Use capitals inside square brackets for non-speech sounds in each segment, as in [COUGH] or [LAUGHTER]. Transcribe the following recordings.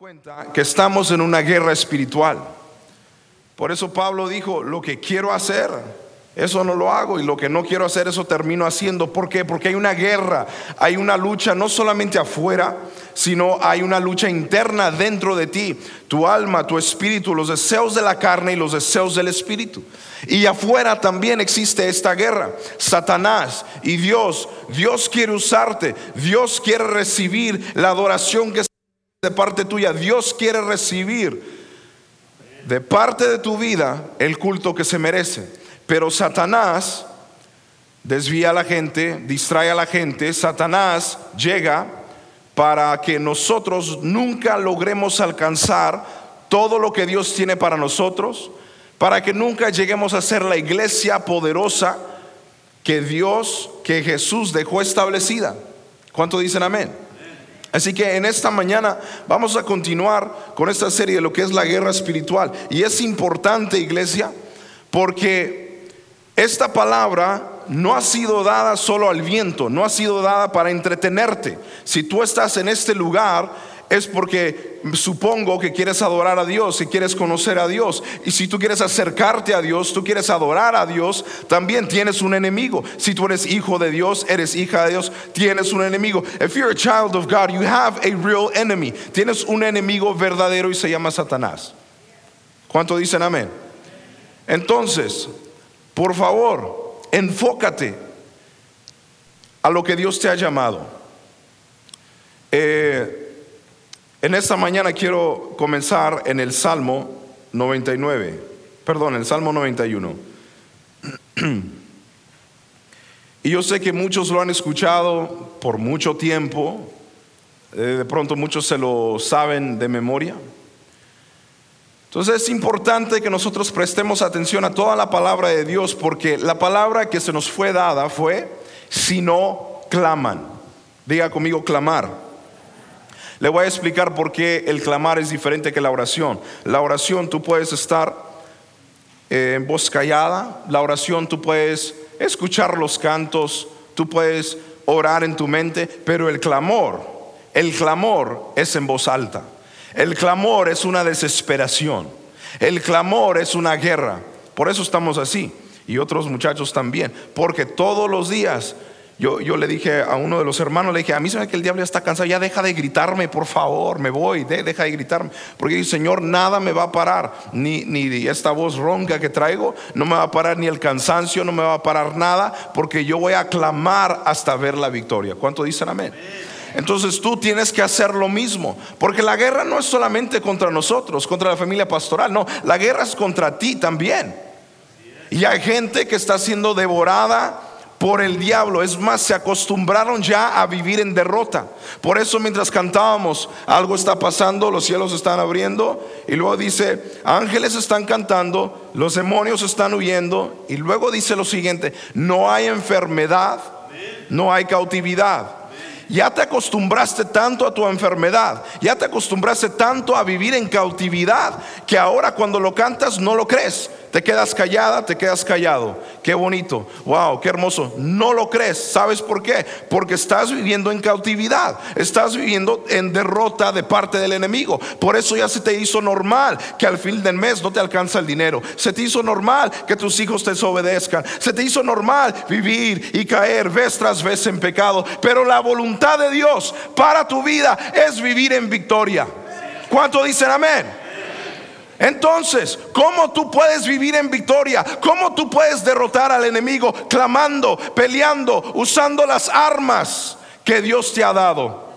cuenta que estamos en una guerra espiritual. Por eso Pablo dijo, lo que quiero hacer, eso no lo hago y lo que no quiero hacer, eso termino haciendo. ¿Por qué? Porque hay una guerra, hay una lucha no solamente afuera, sino hay una lucha interna dentro de ti, tu alma, tu espíritu, los deseos de la carne y los deseos del espíritu. Y afuera también existe esta guerra. Satanás y Dios, Dios quiere usarte, Dios quiere recibir la adoración que de parte tuya. Dios quiere recibir de parte de tu vida el culto que se merece. Pero Satanás desvía a la gente, distrae a la gente. Satanás llega para que nosotros nunca logremos alcanzar todo lo que Dios tiene para nosotros, para que nunca lleguemos a ser la iglesia poderosa que Dios, que Jesús dejó establecida. ¿Cuánto dicen amén? Así que en esta mañana vamos a continuar con esta serie de lo que es la guerra espiritual. Y es importante, iglesia, porque esta palabra no ha sido dada solo al viento, no ha sido dada para entretenerte. Si tú estás en este lugar es porque supongo que quieres adorar a Dios y quieres conocer a Dios. Y si tú quieres acercarte a Dios, tú quieres adorar a Dios, también tienes un enemigo. Si tú eres hijo de Dios, eres hija de Dios, tienes un enemigo. If you're a child of God, you have a real enemy. Tienes un enemigo verdadero y se llama Satanás. ¿Cuánto dicen amén? Entonces, por favor, enfócate a lo que Dios te ha llamado. Eh, en esta mañana quiero comenzar en el Salmo 99, perdón, el Salmo 91. [CLEARS THROAT] Y yo sé que muchos lo han escuchado por mucho tiempo, eh, de pronto muchos se lo saben de memoria. Entonces es importante que nosotros prestemos atención a toda la palabra de Dios porque la palabra que se nos fue dada fue, si no claman. Diga conmigo, clamar. Le voy a explicar por qué el clamar es diferente que la oración. La oración tú puedes estar eh, en voz callada, la oración tú puedes escuchar los cantos, tú puedes orar en tu mente, pero el clamor, el clamor es en voz alta. El clamor es una desesperación. El clamor es una guerra. Por eso estamos así. Y otros muchachos también. Porque todos los días yo, le dije a uno de los hermanos, le dije, a mí se me que el diablo ya está cansado, ya deja de gritarme, por favor, me voy, deja de gritarme. Porque el Señor, nada me va a parar, ni, ni esta voz ronca que traigo, no me va a parar ni el cansancio, no me va a parar nada, porque yo voy a clamar hasta ver la victoria. ¿Cuánto dicen amén? Entonces tú tienes que hacer lo mismo, porque la guerra no es solamente contra nosotros, contra la familia pastoral, no, la guerra es contra ti también. Y hay gente que está siendo devorada por el diablo. Es más, se acostumbraron ya a vivir en derrota. Por eso mientras cantábamos, algo está pasando, los cielos están abriendo y luego dice, ángeles están cantando, los demonios están huyendo y luego dice lo siguiente, no hay enfermedad, no hay cautividad. Ya te acostumbraste tanto a tu enfermedad, ya te acostumbraste tanto a vivir en cautividad, que ahora cuando lo cantas no lo crees. Te quedas callada, te quedas callado. Qué bonito. Wow, qué hermoso. No lo crees. ¿Sabes por qué? Porque estás viviendo en cautividad. Estás viviendo en derrota de parte del enemigo. Por eso ya se te hizo normal que al fin del mes no te alcanza el dinero. Se te hizo normal que tus hijos te desobedezcan. Se te hizo normal vivir y caer vez tras vez en pecado. Pero la voluntad de Dios para tu vida es vivir en victoria. ¿Cuánto dicen amén? Entonces, ¿cómo tú puedes vivir en victoria? ¿Cómo tú puedes derrotar al enemigo clamando, peleando, usando las armas que Dios te ha dado?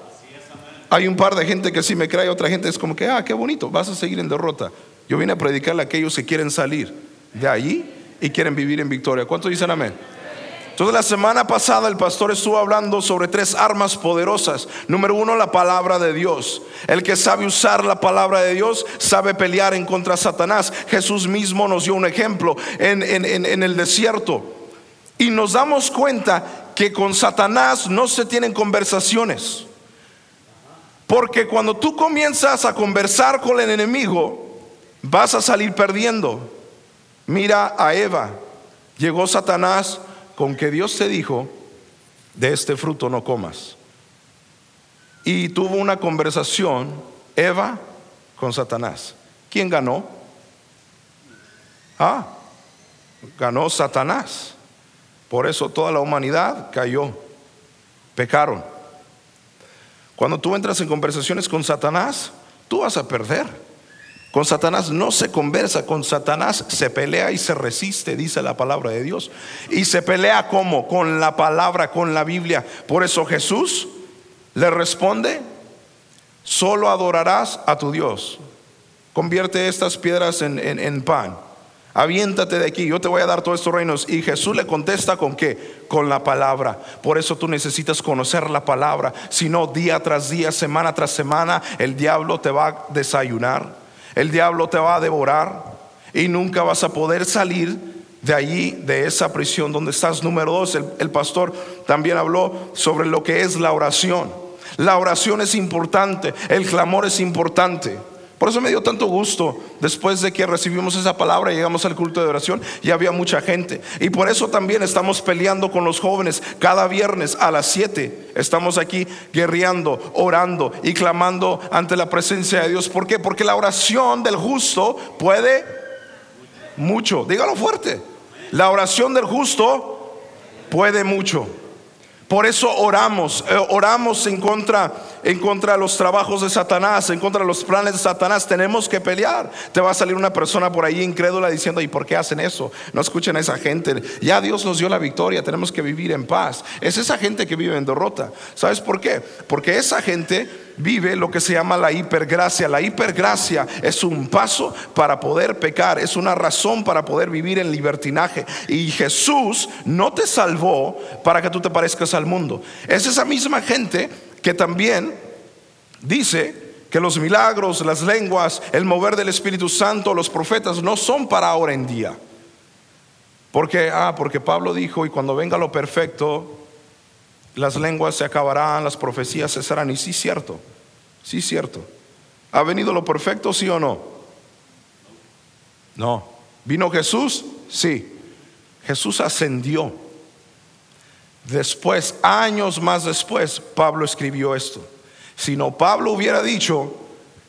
Hay un par de gente que sí me cree, otra gente es como que, ah, qué bonito, vas a seguir en derrota. Yo vine a predicarle a aquellos que quieren salir de allí y quieren vivir en victoria. ¿Cuántos dicen amén? Entonces la semana pasada el pastor estuvo hablando sobre tres armas poderosas. Número uno, la palabra de Dios. El que sabe usar la palabra de Dios sabe pelear en contra de Satanás. Jesús mismo nos dio un ejemplo en, en el desierto. Y nos damos cuenta que con Satanás no se tienen conversaciones. Porque cuando tú comienzas a conversar con el enemigo, vas a salir perdiendo. Mira a Eva. Llegó Satanás con que Dios te dijo, de este fruto no comas. Y tuvo una conversación Eva con Satanás. ¿Quién ganó? Ah, ganó Satanás. Por eso toda la humanidad cayó, pecaron. Cuando tú entras en conversaciones con Satanás, tú vas a perder. Con Satanás no se conversa, con Satanás se pelea y se resiste, dice la palabra de Dios. Y se pelea como? Con la palabra, con la Biblia. Por eso Jesús le responde, solo adorarás a tu Dios. Convierte estas piedras en, en pan aviéntate de aquí, yo te voy a dar todos estos reinos. Y Jesús le contesta con qué? Con la palabra. Por eso tú necesitas conocer la palabra. Si no, día tras día, semana tras semana, el diablo te va a desayunar, el diablo te va a devorar y nunca vas a poder salir de allí, de esa prisión donde estás. Número dos, el, pastor también habló sobre lo que es la oración. La oración es importante, el clamor es importante. Por eso me dio tanto gusto después de que recibimos esa palabra y llegamos al culto de oración y había mucha gente. Y por eso también estamos peleando con los jóvenes cada viernes a las 7. Estamos aquí guerreando, orando y clamando ante la presencia de Dios. ¿Por qué? Porque la oración del justo puede mucho. Dígalo fuerte. La oración del justo puede mucho. Por eso oramos, eh, oramos en contra, en contra de los trabajos de Satanás, en contra de los planes de Satanás. Tenemos que pelear. Te va a salir una persona por ahí incrédula diciendo, ¿y por qué hacen eso? No escuchen a esa gente. Ya Dios nos dio la victoria, tenemos que vivir en paz. Es esa gente que vive en derrota. ¿Sabes por qué? Porque esa gente vive lo que se llama la hipergracia. La hipergracia es un paso para poder pecar, es una razón para poder vivir en libertinaje. Y Jesús no te salvó para que tú te parezcas al mundo. Es esa misma gente que también dice que los milagros, las lenguas, el mover del Espíritu Santo, los profetas no son para ahora en día. Porque, ah, porque Pablo dijo, y cuando venga lo perfecto, las lenguas se acabarán, las profecías cesarán. Y sí, cierto, sí, cierto. ¿Ha venido lo perfecto, sí o no? No. ¿Vino Jesús? Sí. Jesús ascendió. Después, años más después, Pablo escribió esto. Si no, Pablo hubiera dicho,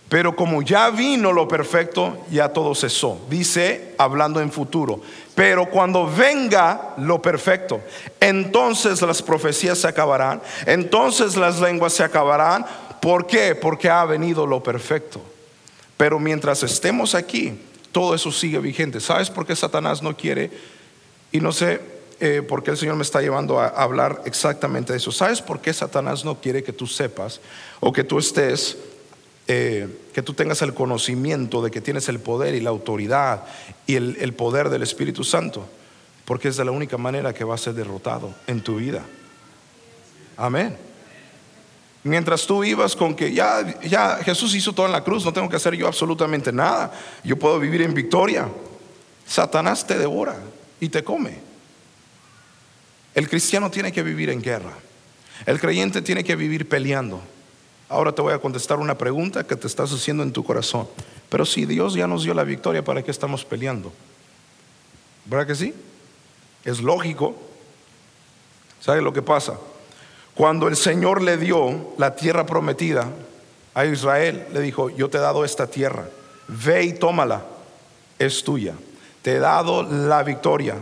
pero como ya vino lo perfecto, ya todo cesó. Dice, hablando en futuro. Pero cuando venga lo perfecto, entonces las profecías se acabarán, entonces las lenguas se acabarán. ¿Por qué? Porque ha venido lo perfecto. Pero mientras estemos aquí, todo eso sigue vigente. ¿Sabes por qué Satanás no quiere? Y no sé eh, por qué el Señor me está llevando a hablar exactamente de eso. ¿Sabes por qué Satanás no quiere que tú sepas o que tú estés eh, que tú tengas el conocimiento de que tienes el poder y la autoridad y el, poder del Espíritu Santo, porque es de la única manera que va a ser derrotado en tu vida. Amén. Mientras tú vivas con que ya, ya Jesús hizo todo en la cruz, no tengo que hacer yo absolutamente nada, yo puedo vivir en victoria. Satanás te devora y te come. El cristiano tiene que vivir en guerra. El creyente tiene que vivir peleando. Ahora te voy a contestar una pregunta que te estás haciendo en tu corazón. Pero si Dios ya nos dio la victoria, ¿para qué estamos peleando? ¿Verdad que sí? Es lógico. ¿Sabe lo que pasa? Cuando el Señor le dio la tierra prometida a Israel, le dijo, yo te he dado esta tierra, ve y tómala, es tuya. Te he dado la victoria.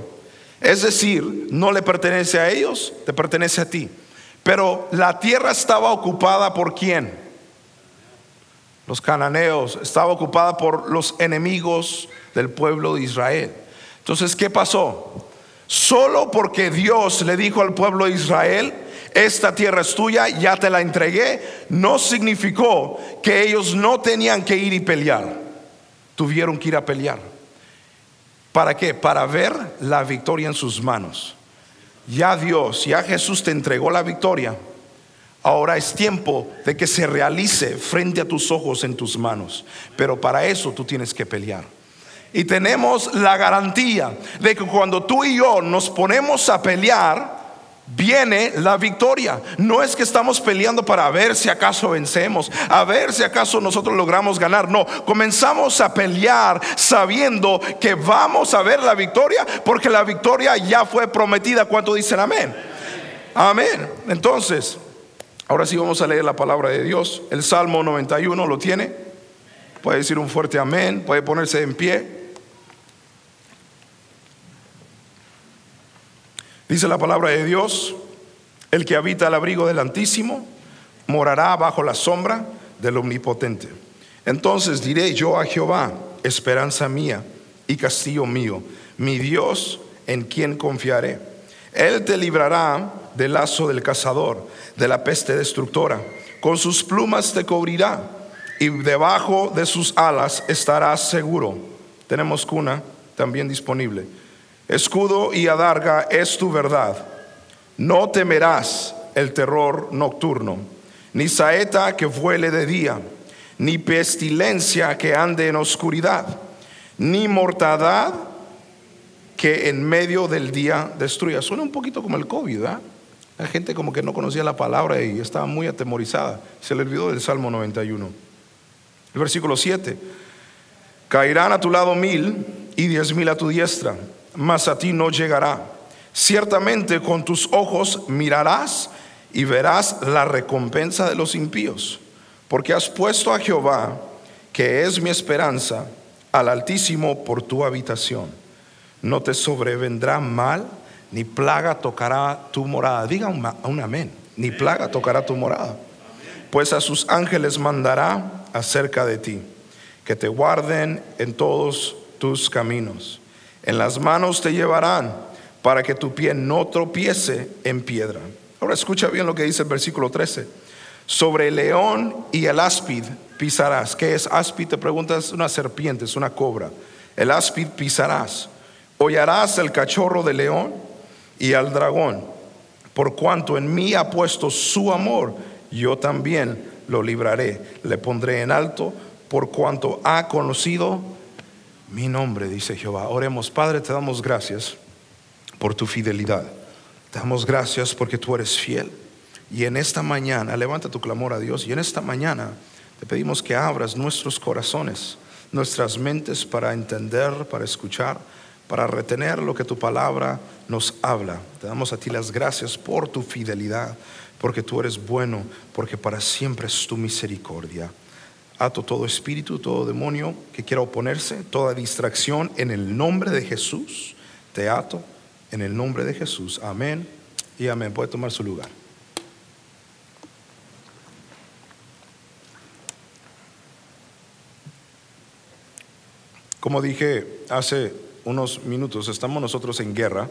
Es decir, no le pertenece a ellos, te pertenece a ti. Pero la tierra estaba ocupada por quién? Los cananeos, estaba ocupada por los enemigos del pueblo de Israel. Entonces, ¿qué pasó? Solo porque Dios le dijo al pueblo de Israel, esta tierra es tuya, ya te la entregué, no significó que ellos no tenían que ir y pelear. Tuvieron que ir a pelear. ¿Para qué? Para ver la victoria en sus manos ya Dios, ya Jesús te entregó la victoria. Ahora es tiempo de que se realice frente a tus ojos en tus manos. Pero para eso tú tienes que pelear. Y tenemos la garantía de que cuando tú y yo nos ponemos a pelear, viene la victoria. No es que estamos peleando para ver si acaso vencemos, a ver si acaso nosotros logramos ganar. No, comenzamos a pelear sabiendo que vamos a ver la victoria porque la victoria ya fue prometida. ¿Cuánto dicen amén? Amén. Entonces, ahora sí vamos a leer la palabra de Dios. El Salmo 91 lo tiene. Puede decir un fuerte amén, puede ponerse en pie. Dice la palabra de Dios, el que habita al abrigo del Altísimo morará bajo la sombra del Omnipotente. Entonces diré yo a Jehová, esperanza mía y castillo mío, mi Dios en quien confiaré. Él te librará del lazo del cazador, de la peste destructora. Con sus plumas te cubrirá y debajo de sus alas estarás seguro. Tenemos cuna también disponible. Escudo y adarga es tu verdad. No temerás el terror nocturno, ni saeta que vuele de día, ni pestilencia que ande en oscuridad, ni mortandad que en medio del día destruya. Suena un poquito como el COVID, ¿verdad? La gente como que no conocía la palabra y estaba muy atemorizada. Se le olvidó del Salmo 91. El versículo 7. Caerán a tu lado mil y diez mil a tu diestra, mas a ti no llegará. Ciertamente con tus ojos mirarás y verás la recompensa de los impíos, porque has puesto a Jehová, que es mi esperanza, al Altísimo por tu habitación. No te sobrevendrá mal, ni plaga tocará tu morada. Diga un, un amén. Ni plaga tocará tu morada. Pues a sus ángeles mandará acerca de ti, que te guarden en todos tus caminos. En las manos te llevarán para que tu pie no tropiece en piedra. Ahora escucha bien lo que dice el versículo 13. Sobre el león y el áspid pisarás. ¿Qué es áspid? Te preguntas, una serpiente, es una cobra. El áspid pisarás. Hollarás el cachorro de león y al dragón. Por cuanto en mí ha puesto su amor, yo también lo libraré. Le pondré en alto por cuanto ha conocido mi nombre, dice Jehová. Oremos, Padre, te damos gracias por tu fidelidad. Te damos gracias porque tú eres fiel. Y en esta mañana, levanta tu clamor a Dios, y en esta mañana te pedimos que abras nuestros corazones, nuestras mentes para entender, para escuchar, para retener lo que tu palabra nos habla. Te damos a ti las gracias por tu fidelidad, porque tú eres bueno, porque para siempre es tu misericordia. Ato todo espíritu, todo demonio que quiera oponerse, toda distracción en el nombre de Jesús. Te ato en el nombre de Jesús. Amén y amén. Puede tomar su lugar. Como dije hace unos minutos, estamos nosotros en guerra.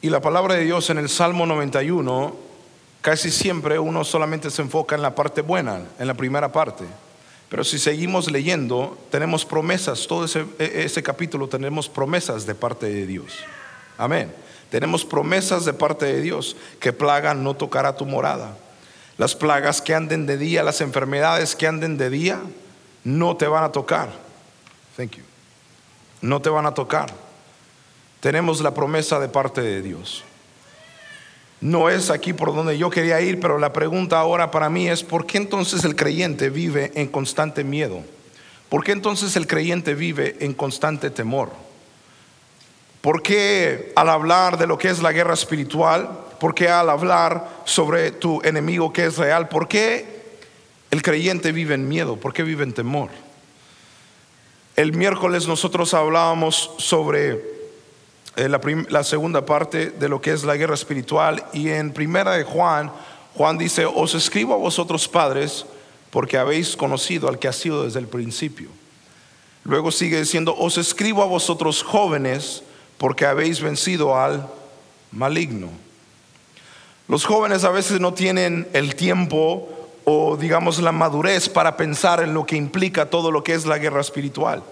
Y la palabra de Dios en el Salmo 91, casi siempre uno solamente se enfoca en la parte buena, en la primera parte. Pero si seguimos leyendo, tenemos promesas, todo ese, e, ese, capítulo tenemos promesas de parte de Dios. Amén. Tenemos promesas de parte de Dios que plaga no tocará tu morada. Las plagas que anden de día, las enfermedades que anden de día, no te van a tocar. Thank you. No te van a tocar. Tenemos la promesa de parte de Dios. No es aquí por donde yo quería ir, pero la pregunta ahora para mí es, ¿por qué entonces el creyente vive en constante miedo? ¿Por qué entonces el creyente vive en constante temor? ¿Por qué al hablar de lo que es la guerra espiritual, por qué al hablar sobre tu enemigo que es real, por qué el creyente vive en miedo? ¿Por qué vive en temor? El miércoles nosotros hablábamos sobre eh, la, segunda parte de lo que es la guerra espiritual. Y en primera de Juan, Juan dice, os escribo a vosotros padres porque habéis conocido al que ha sido desde el principio. Luego sigue diciendo, os escribo a vosotros jóvenes porque habéis vencido al maligno. Los jóvenes a veces no tienen el tiempo o digamos la madurez para pensar en lo que implica todo lo que es la guerra espiritual,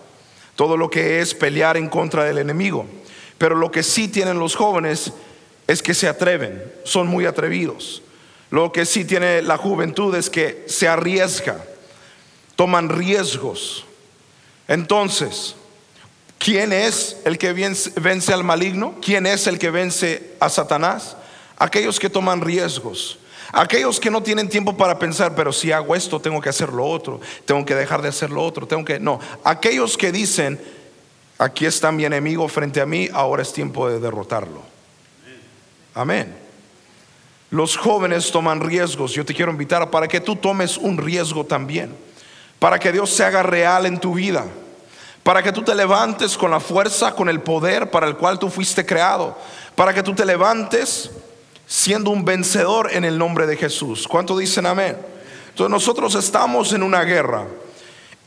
todo lo que es pelear en contra del enemigo. Pero lo que sí tienen los jóvenes es que se atreven, son muy atrevidos. Lo que sí tiene la juventud es que se arriesga, toman riesgos. Entonces, ¿quién es el que vence al maligno? ¿Quién es el que vence a Satanás? Aquellos que toman riesgos. Aquellos que no tienen tiempo para pensar, pero si hago esto, tengo que hacer lo otro, tengo que dejar de hacer lo otro, tengo que... No, aquellos que dicen, Aquí está mi enemigo frente a mí, ahora es tiempo de derrotarlo. Amén. Los jóvenes toman riesgos. Yo te quiero invitar para que tú tomes un riesgo también. Para que Dios se haga real en tu vida. Para que tú te levantes con la fuerza, con el poder para el cual tú fuiste creado. Para que tú te levantes siendo un vencedor en el nombre de Jesús. ¿Cuánto dicen amén? Entonces nosotros estamos en una guerra.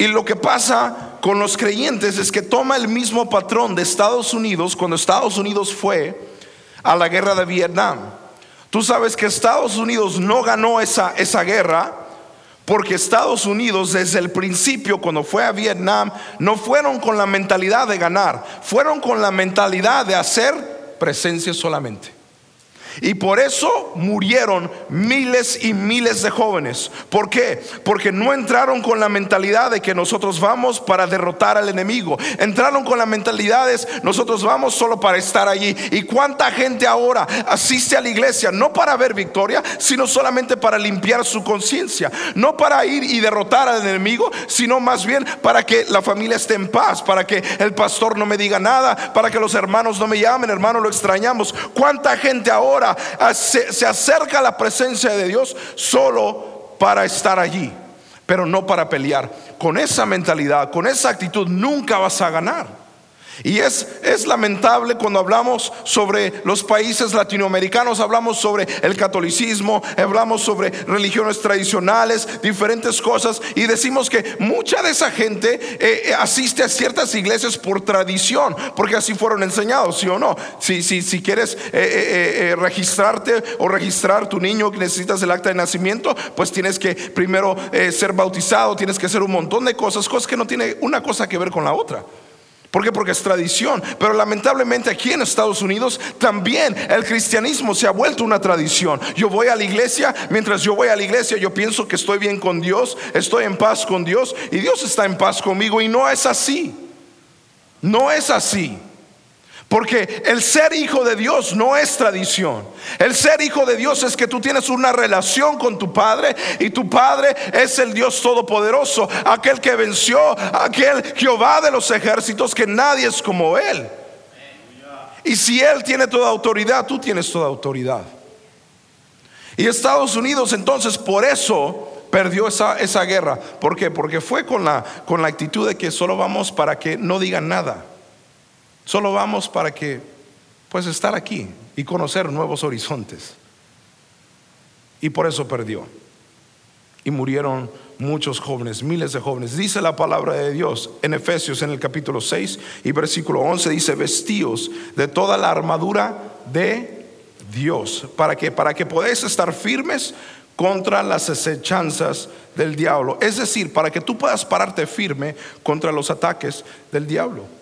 Y lo que pasa con los creyentes es que toma el mismo patrón de Estados Unidos cuando Estados Unidos fue a la guerra de Vietnam. Tú sabes que Estados Unidos no ganó esa, esa guerra porque Estados Unidos desde el principio cuando fue a Vietnam no fueron con la mentalidad de ganar, fueron con la mentalidad de hacer presencia solamente. Y por eso murieron miles y miles de jóvenes. ¿Por qué? Porque no entraron con la mentalidad de que nosotros vamos para derrotar al enemigo. Entraron con la mentalidad de nosotros vamos solo para estar allí. ¿Y cuánta gente ahora asiste a la iglesia no para ver victoria, sino solamente para limpiar su conciencia? No para ir y derrotar al enemigo, sino más bien para que la familia esté en paz, para que el pastor no me diga nada, para que los hermanos no me llamen, hermano, lo extrañamos. ¿Cuánta gente ahora se, acerca a la presencia de Dios solo para estar allí, pero no para pelear. Con esa mentalidad, con esa actitud, nunca vas a ganar. Y es, es lamentable cuando hablamos sobre los países latinoamericanos, hablamos sobre el catolicismo, hablamos sobre religiones tradicionales, diferentes cosas, y decimos que mucha de esa gente eh, eh, asiste a ciertas iglesias por tradición, porque así fueron enseñados, ¿sí o no? Si, si, si quieres eh, registrarte o registrar tu niño que necesitas el acta de nacimiento, pues tienes que primero ser bautizado, tienes que hacer un montón de cosas, cosas que no tienen una cosa que ver con la otra. ¿Por qué? Porque es tradición. Pero lamentablemente aquí en Estados Unidos también el cristianismo se ha vuelto una tradición. Yo voy a la iglesia, mientras yo voy a la iglesia yo pienso que estoy bien con Dios, estoy en paz con Dios y Dios está en paz conmigo y no es así. No es así. Porque el ser hijo de Dios no es tradición. El ser hijo de Dios es que tú tienes una relación con tu Padre y tu Padre es el Dios todopoderoso, aquel que venció, aquel Jehová de los ejércitos, que nadie es como Él. Y si Él tiene toda autoridad, tú tienes toda autoridad. Y Estados Unidos entonces por eso perdió esa, esa guerra. ¿Por qué? Porque fue con la, con la actitud de que solo vamos para que no digan nada. Solo vamos para que, pues, estar aquí y conocer nuevos horizontes. Y por eso perdió. Y murieron muchos jóvenes, miles de jóvenes. Dice la palabra de Dios en Efesios en el capítulo 6 y versículo 11 dice, vestíos de toda la armadura de Dios, para que para que podáis estar firmes contra las acechanzas del diablo, es decir, para que tú puedas pararte firme contra los ataques del diablo.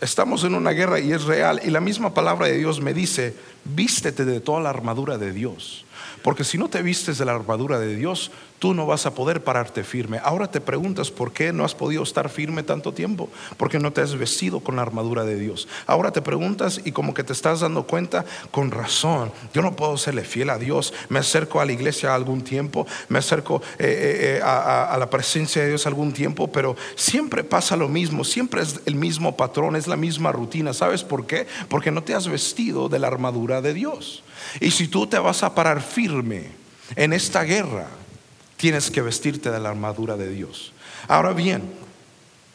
Estamos en una guerra y es real. Y la misma palabra de Dios me dice, vístete de toda la armadura de Dios. Porque si no te vistes de la armadura de Dios, tú no vas a poder pararte firme. Ahora te preguntas por qué no has podido estar firme tanto tiempo, porque no te has vestido con la armadura de Dios. Ahora te preguntas y como que te estás dando cuenta, con razón, yo no puedo serle fiel a Dios. Me acerco a la iglesia algún tiempo, me acerco eh, eh, eh, a, a la presencia de Dios algún tiempo, pero siempre pasa lo mismo, siempre es el mismo patrón, es la misma rutina. ¿Sabes por qué? Porque no te has vestido de la armadura de Dios. Y si tú te vas a parar firme en esta guerra, tienes que vestirte de la armadura de Dios. Ahora bien,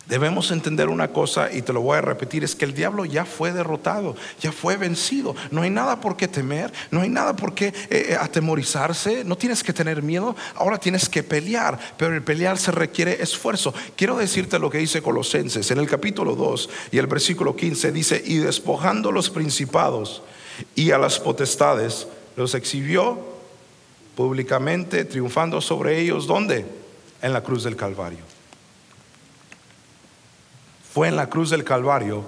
debemos entender una cosa y te lo voy a repetir, es que el diablo ya fue derrotado, ya fue vencido. No hay nada por qué temer, no hay nada por qué eh, eh, atemorizarse, no tienes que tener miedo, ahora tienes que pelear, pero el pelear se requiere esfuerzo. Quiero decirte lo que dice Colosenses en el capítulo 2 y el versículo 15 dice, y despojando los principados y a las potestades, los exhibió públicamente, triunfando sobre ellos. ¿Dónde? En la cruz del Calvario. Fue en la cruz del Calvario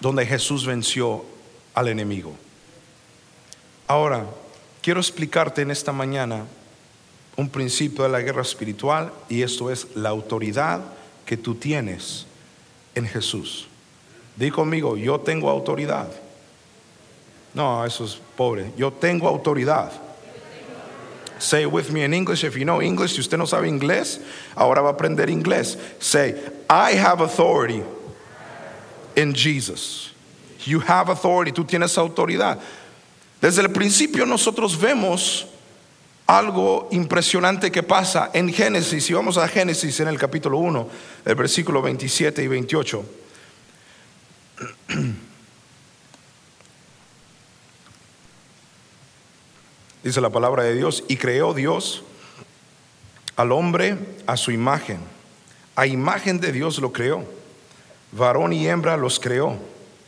donde Jesús venció al enemigo. Ahora, quiero explicarte en esta mañana un principio de la guerra espiritual y esto es la autoridad que tú tienes en Jesús. Di conmigo, yo tengo autoridad. No, eso es pobre. Yo tengo autoridad. Say with me in English if you know English. Si usted no sabe inglés, ahora va a aprender inglés. Say, I have authority in Jesus. You have authority. Tú tienes autoridad. Desde el principio nosotros vemos algo impresionante que pasa en Génesis. Y vamos a Génesis en el capítulo 1, el versículo 27 y 28. [CLEARS THROAT] Dice la palabra de Dios, y creó Dios al hombre a su imagen. A imagen de Dios lo creó. Varón y hembra los creó.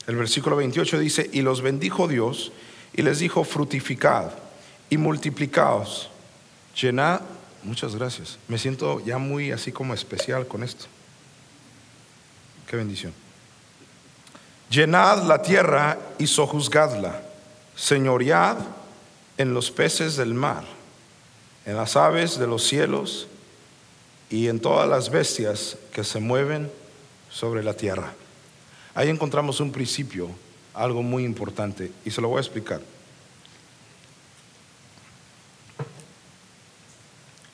El versículo 28 dice, y los bendijo Dios y les dijo, frutificad y multiplicaos. Llenad, muchas gracias. Me siento ya muy así como especial con esto. Qué bendición. Llenad la tierra y sojuzgadla. Señoread en los peces del mar, en las aves de los cielos y en todas las bestias que se mueven sobre la tierra. Ahí encontramos un principio, algo muy importante, y se lo voy a explicar.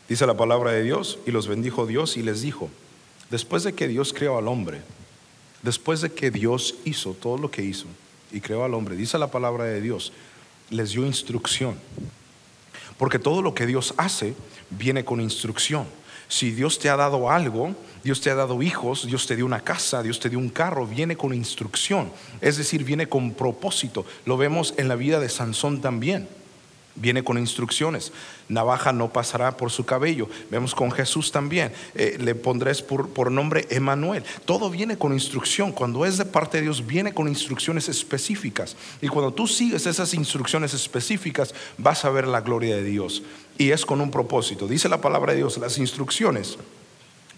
Dice la palabra de Dios, y los bendijo Dios y les dijo, después de que Dios creó al hombre, después de que Dios hizo todo lo que hizo y creó al hombre, dice la palabra de Dios, les dio instrucción. Porque todo lo que Dios hace viene con instrucción. Si Dios te ha dado algo, Dios te ha dado hijos, Dios te dio una casa, Dios te dio un carro, viene con instrucción. Es decir, viene con propósito. Lo vemos en la vida de Sansón también viene con instrucciones. Navaja no pasará por su cabello. Vemos con Jesús también. Eh, le pondrás por, nombre Emanuel. Todo viene con instrucción. Cuando es de parte de Dios, viene con instrucciones específicas. Y cuando tú sigues esas instrucciones específicas, vas a ver la gloria de Dios. Y es con un propósito. Dice la palabra de Dios, las instrucciones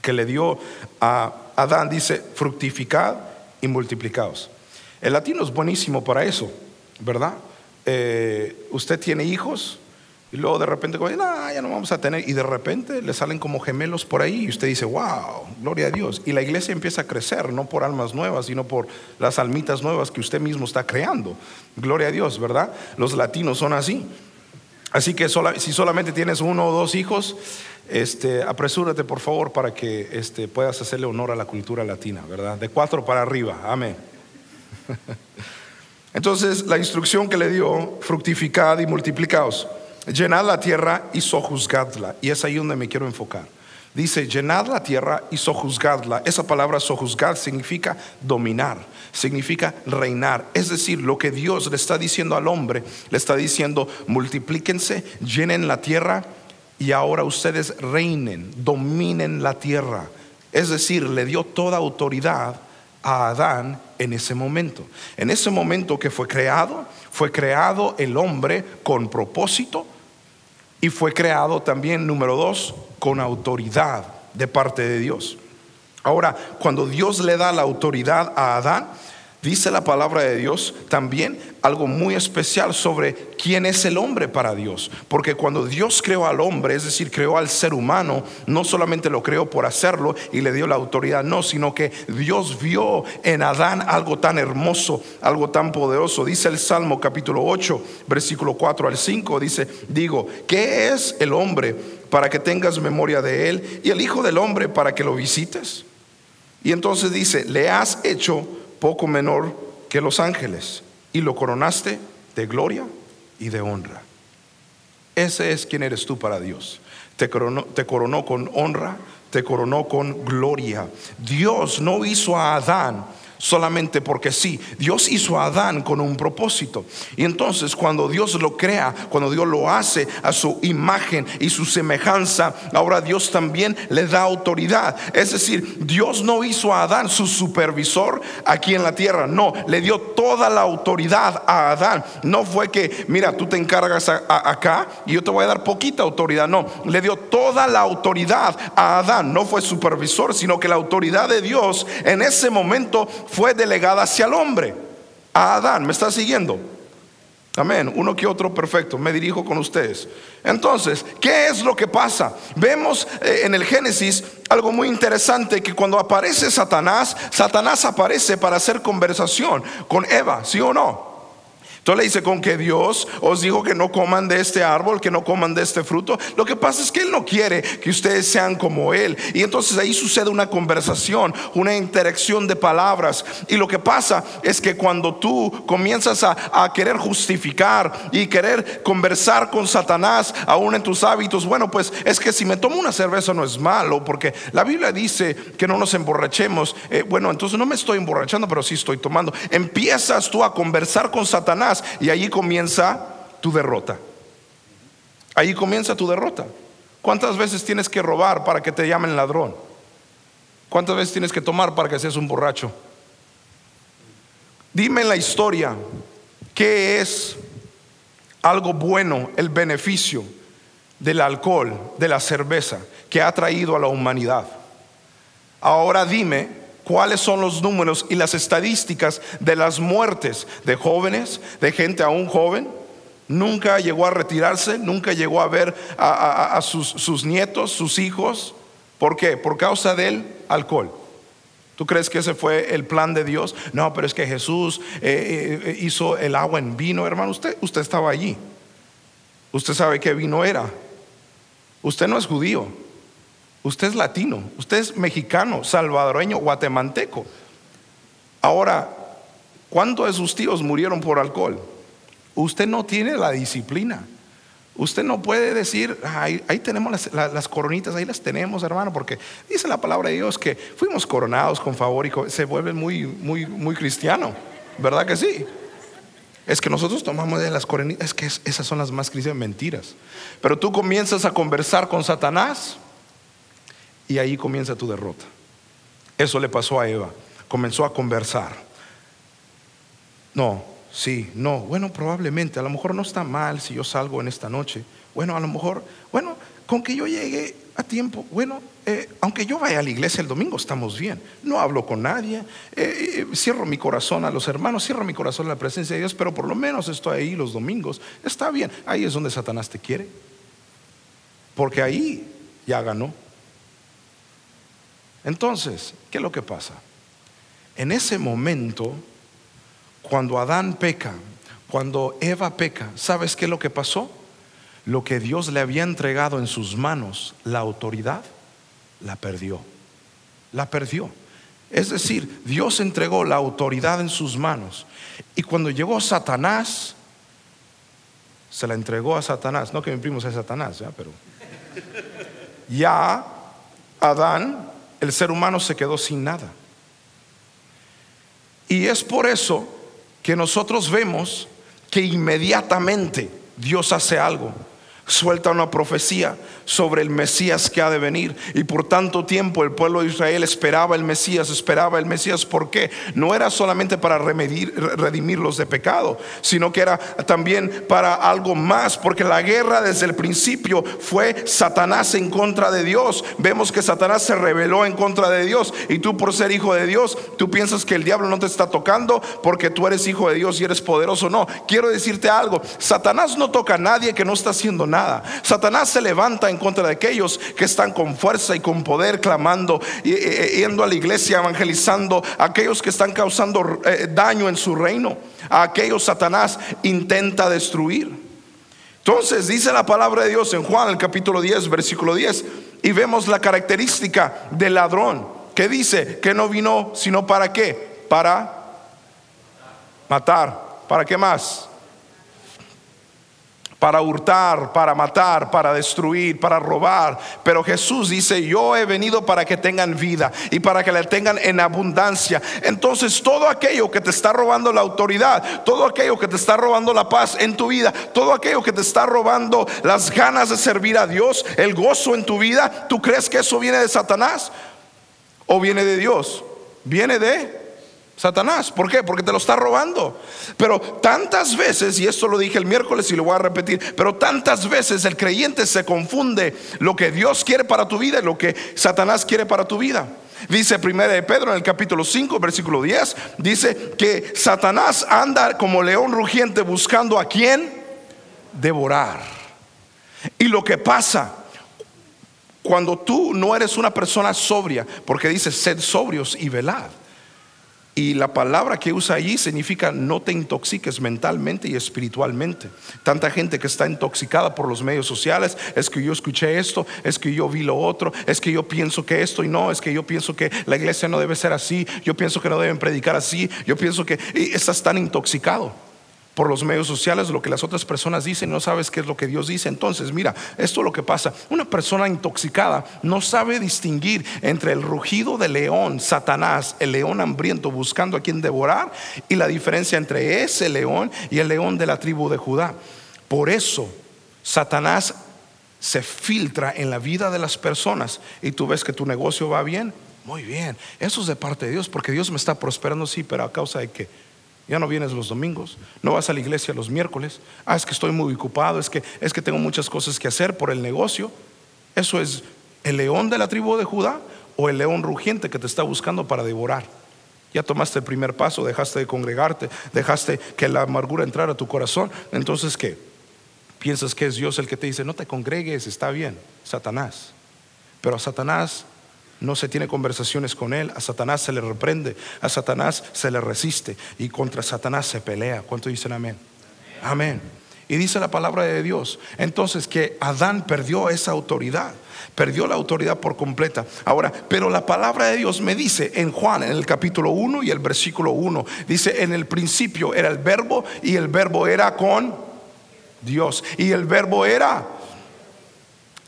que le dio a Adán, dice, fructificad y multiplicaos. El latino es buenísimo para eso, ¿verdad? Eh, usted tiene hijos y luego de repente, ya no vamos a tener, y de repente le salen como gemelos por ahí y usted dice, wow, gloria a Dios. Y la iglesia empieza a crecer, no por almas nuevas, sino por las almitas nuevas que usted mismo está creando. Gloria a Dios, ¿verdad? Los latinos son así. Así que si solamente tienes uno o dos hijos, este, apresúrate por favor para que este, puedas hacerle honor a la cultura latina, ¿verdad? De cuatro para arriba, amén. [LAUGHS] Entonces la instrucción que le dio, fructificad y multiplicaos, llenad la tierra y sojuzgadla. Y es ahí donde me quiero enfocar. Dice, llenad la tierra y sojuzgadla. Esa palabra sojuzgad significa dominar, significa reinar. Es decir, lo que Dios le está diciendo al hombre, le está diciendo, multiplíquense, llenen la tierra y ahora ustedes reinen, dominen la tierra. Es decir, le dio toda autoridad a Adán en ese momento. En ese momento que fue creado, fue creado el hombre con propósito y fue creado también, número dos, con autoridad de parte de Dios. Ahora, cuando Dios le da la autoridad a Adán, dice la palabra de Dios también algo muy especial sobre quién es el hombre para Dios. Porque cuando Dios creó al hombre, es decir, creó al ser humano, no solamente lo creó por hacerlo y le dio la autoridad, no, sino que Dios vio en Adán algo tan hermoso, algo tan poderoso. Dice el Salmo capítulo 8, versículo 4 al 5, dice, digo, ¿qué es el hombre para que tengas memoria de él y el Hijo del hombre para que lo visites? Y entonces dice, le has hecho poco menor que los ángeles y lo coronaste de gloria y de honra. Ese es quien eres tú para Dios. Te coronó, te coronó con honra, te coronó con gloria. Dios no hizo a Adán solamente porque sí. Dios hizo a Adán con un propósito. Y entonces cuando Dios lo crea, cuando Dios lo hace a su imagen y su semejanza, ahora Dios también le da autoridad. Es decir, Dios no hizo a Adán su supervisor aquí en la tierra, no, le dio toda la autoridad a Adán. No fue que, mira, tú te encargas acá y yo te voy a dar poquita autoridad, no, le dio toda la autoridad a Adán. No fue supervisor, sino que la autoridad de Dios en ese momento fue delegada hacia el hombre, a Adán. ¿Me está siguiendo? Amén. Uno que otro perfecto. Me dirijo con ustedes. Entonces, ¿qué es lo que pasa? Vemos eh, en el Génesis algo muy interesante que cuando aparece Satanás, Satanás aparece para hacer conversación con Eva, ¿sí o no? Entonces le dice, con que Dios os dijo que no coman de este árbol, que no coman de este fruto. Lo que pasa es que Él no quiere que ustedes sean como Él. Y entonces ahí sucede una conversación, una interacción de palabras. Y lo que pasa es que cuando tú comienzas a, querer justificar y querer conversar con Satanás, aún en tus hábitos, bueno, pues es que si me tomo una cerveza no es malo, porque la Biblia dice que no nos emborrachemos. Eh, bueno, entonces no me estoy emborrachando, pero sí estoy tomando. Empiezas tú a conversar con Satanás y allí comienza tu derrota. Allí comienza tu derrota. ¿Cuántas veces tienes que robar para que te llamen ladrón? ¿Cuántas veces tienes que tomar para que seas un borracho? Dime la historia qué es algo bueno, el beneficio del alcohol, de la cerveza, que ha traído a la humanidad. Ahora dime cuáles son los números y las estadísticas de las muertes de jóvenes, de gente aún joven. Nunca llegó a retirarse, nunca llegó a ver a, sus, nietos, sus hijos. ¿Por qué? Por causa del alcohol. ¿Tú crees que ese fue el plan de Dios? No, pero es que Jesús eh, eh, hizo el agua en vino, hermano. Usted, usted estaba allí. Usted sabe qué vino era. Usted no es judío. Usted es latino, usted es mexicano, salvadoreño, guatemalteco. Ahora, ¿cuántos de sus tíos murieron por alcohol? Usted no tiene la disciplina. Usted no puede decir, ahí, tenemos las, coronitas, ahí las tenemos, hermano, porque dice la palabra de Dios que fuimos coronados con favor y se vuelve muy, muy, muy cristiano. ¿Verdad que sí? Es que nosotros tomamos de las coronitas, es que esas son las más cristianas mentiras. Pero tú comienzas a conversar con Satanás y ahí comienza tu derrota. Eso le pasó a Eva. Comenzó a conversar. No, sí, no. Bueno, probablemente, a lo mejor no está mal si yo salgo en esta noche. Bueno, a lo mejor, bueno, con que yo llegue a tiempo, bueno, eh, aunque yo vaya a la iglesia el domingo, estamos bien. No hablo con nadie, eh, eh, cierro mi corazón a los hermanos, cierro mi corazón a la presencia de Dios, pero por lo menos estoy ahí los domingos. Está bien, ahí es donde Satanás te quiere. Porque ahí ya ganó. Entonces, ¿qué es lo que pasa? En ese momento, cuando Adán peca, cuando Eva peca, ¿sabes qué es lo que pasó? Lo que Dios le había entregado en sus manos, la autoridad, la perdió. La perdió. Es decir, Dios entregó la autoridad en sus manos. Y cuando llegó Satanás, se la entregó a Satanás. No que mi primo sea Satanás, pero ya Adán el ser humano se quedó sin nada. Y es por eso que nosotros vemos que inmediatamente Dios hace algo suelta una profecía sobre el Mesías que ha de venir. Y por tanto tiempo el pueblo de Israel esperaba el Mesías, esperaba el Mesías. ¿Por qué? No era solamente para remedir, redimirlos de pecado, sino que era también para algo más, porque la guerra desde el principio fue Satanás en contra de Dios. Vemos que Satanás se rebeló en contra de Dios. Y tú por ser hijo de Dios, tú piensas que el diablo no te está tocando porque tú eres hijo de Dios y eres poderoso. No, quiero decirte algo. Satanás no toca a nadie que no está haciendo nada. Satanás se levanta en contra de aquellos que están con fuerza y con poder clamando, y, yendo a la iglesia, evangelizando, aquellos que están causando eh, daño en su reino, a aquellos Satanás intenta destruir. Entonces dice la palabra de Dios en Juan el capítulo 10, versículo 10, y vemos la característica del ladrón, que dice que no vino sino para qué, para matar, ¿para qué más? Para hurtar, para matar, para destruir, para robar. Pero Jesús dice, yo he venido para que tengan vida y para que la tengan en abundancia. Entonces todo aquello que te está robando la autoridad, todo aquello que te está robando la paz en tu vida, todo aquello que te está robando las ganas de servir a Dios, el gozo en tu vida, ¿tú crees que eso viene de Satanás o viene de Dios? Viene de Satanás. ¿Por qué? Porque te lo está robando. Pero tantas veces, y esto lo dije el miércoles y lo voy a repetir, pero tantas veces el creyente se confunde lo que Dios quiere para tu vida y lo que Satanás quiere para tu vida. Dice primera de Pedro en el capítulo 5, versículo 10, dice que Satanás anda como león rugiente buscando a quien devorar. Y lo que pasa cuando tú no eres una persona sobria, porque dice sed sobrios y velad. Y la palabra que usa allí significa no te intoxiques mentalmente y espiritualmente. Tanta gente que está intoxicada por los medios sociales, es que yo escuché esto, es que yo vi lo otro, es que yo pienso que esto y no, es que yo pienso que la iglesia no debe ser así, yo pienso que no deben predicar así, yo pienso que estás tan intoxicado por los medios sociales, lo que las otras personas dicen, no sabes qué es lo que Dios dice. Entonces, mira, esto es lo que pasa. Una persona intoxicada no sabe distinguir entre el rugido del león, Satanás, el león hambriento buscando a quien devorar, y la diferencia entre ese león y el león de la tribu de Judá. Por eso, Satanás se filtra en la vida de las personas y tú ves que tu negocio va bien. Muy bien, eso es de parte de Dios, porque Dios me está prosperando, sí, pero a causa de que ya no vienes los domingos, no vas a la iglesia los miércoles. Ah, es que estoy muy ocupado, es que, es que tengo muchas cosas que hacer por el negocio. Eso es el león de la tribu de Judá o el león rugiente que te está buscando para devorar. Ya tomaste el primer paso, dejaste de congregarte, dejaste que la amargura entrara a tu corazón. Entonces, ¿qué? Piensas que es Dios el que te dice, no te congregues, está bien, Satanás. Pero a Satanás no se tiene conversaciones con él, a Satanás se le reprende, a Satanás se le resiste y contra Satanás se pelea. ¿Cuánto dicen amén? Amén. Y dice la palabra de Dios, entonces que Adán perdió esa autoridad, perdió la autoridad por completa. Ahora, pero la palabra de Dios me dice en Juan, en el capítulo 1 y el versículo 1, dice, en el principio era el verbo y el verbo era con Dios y el verbo era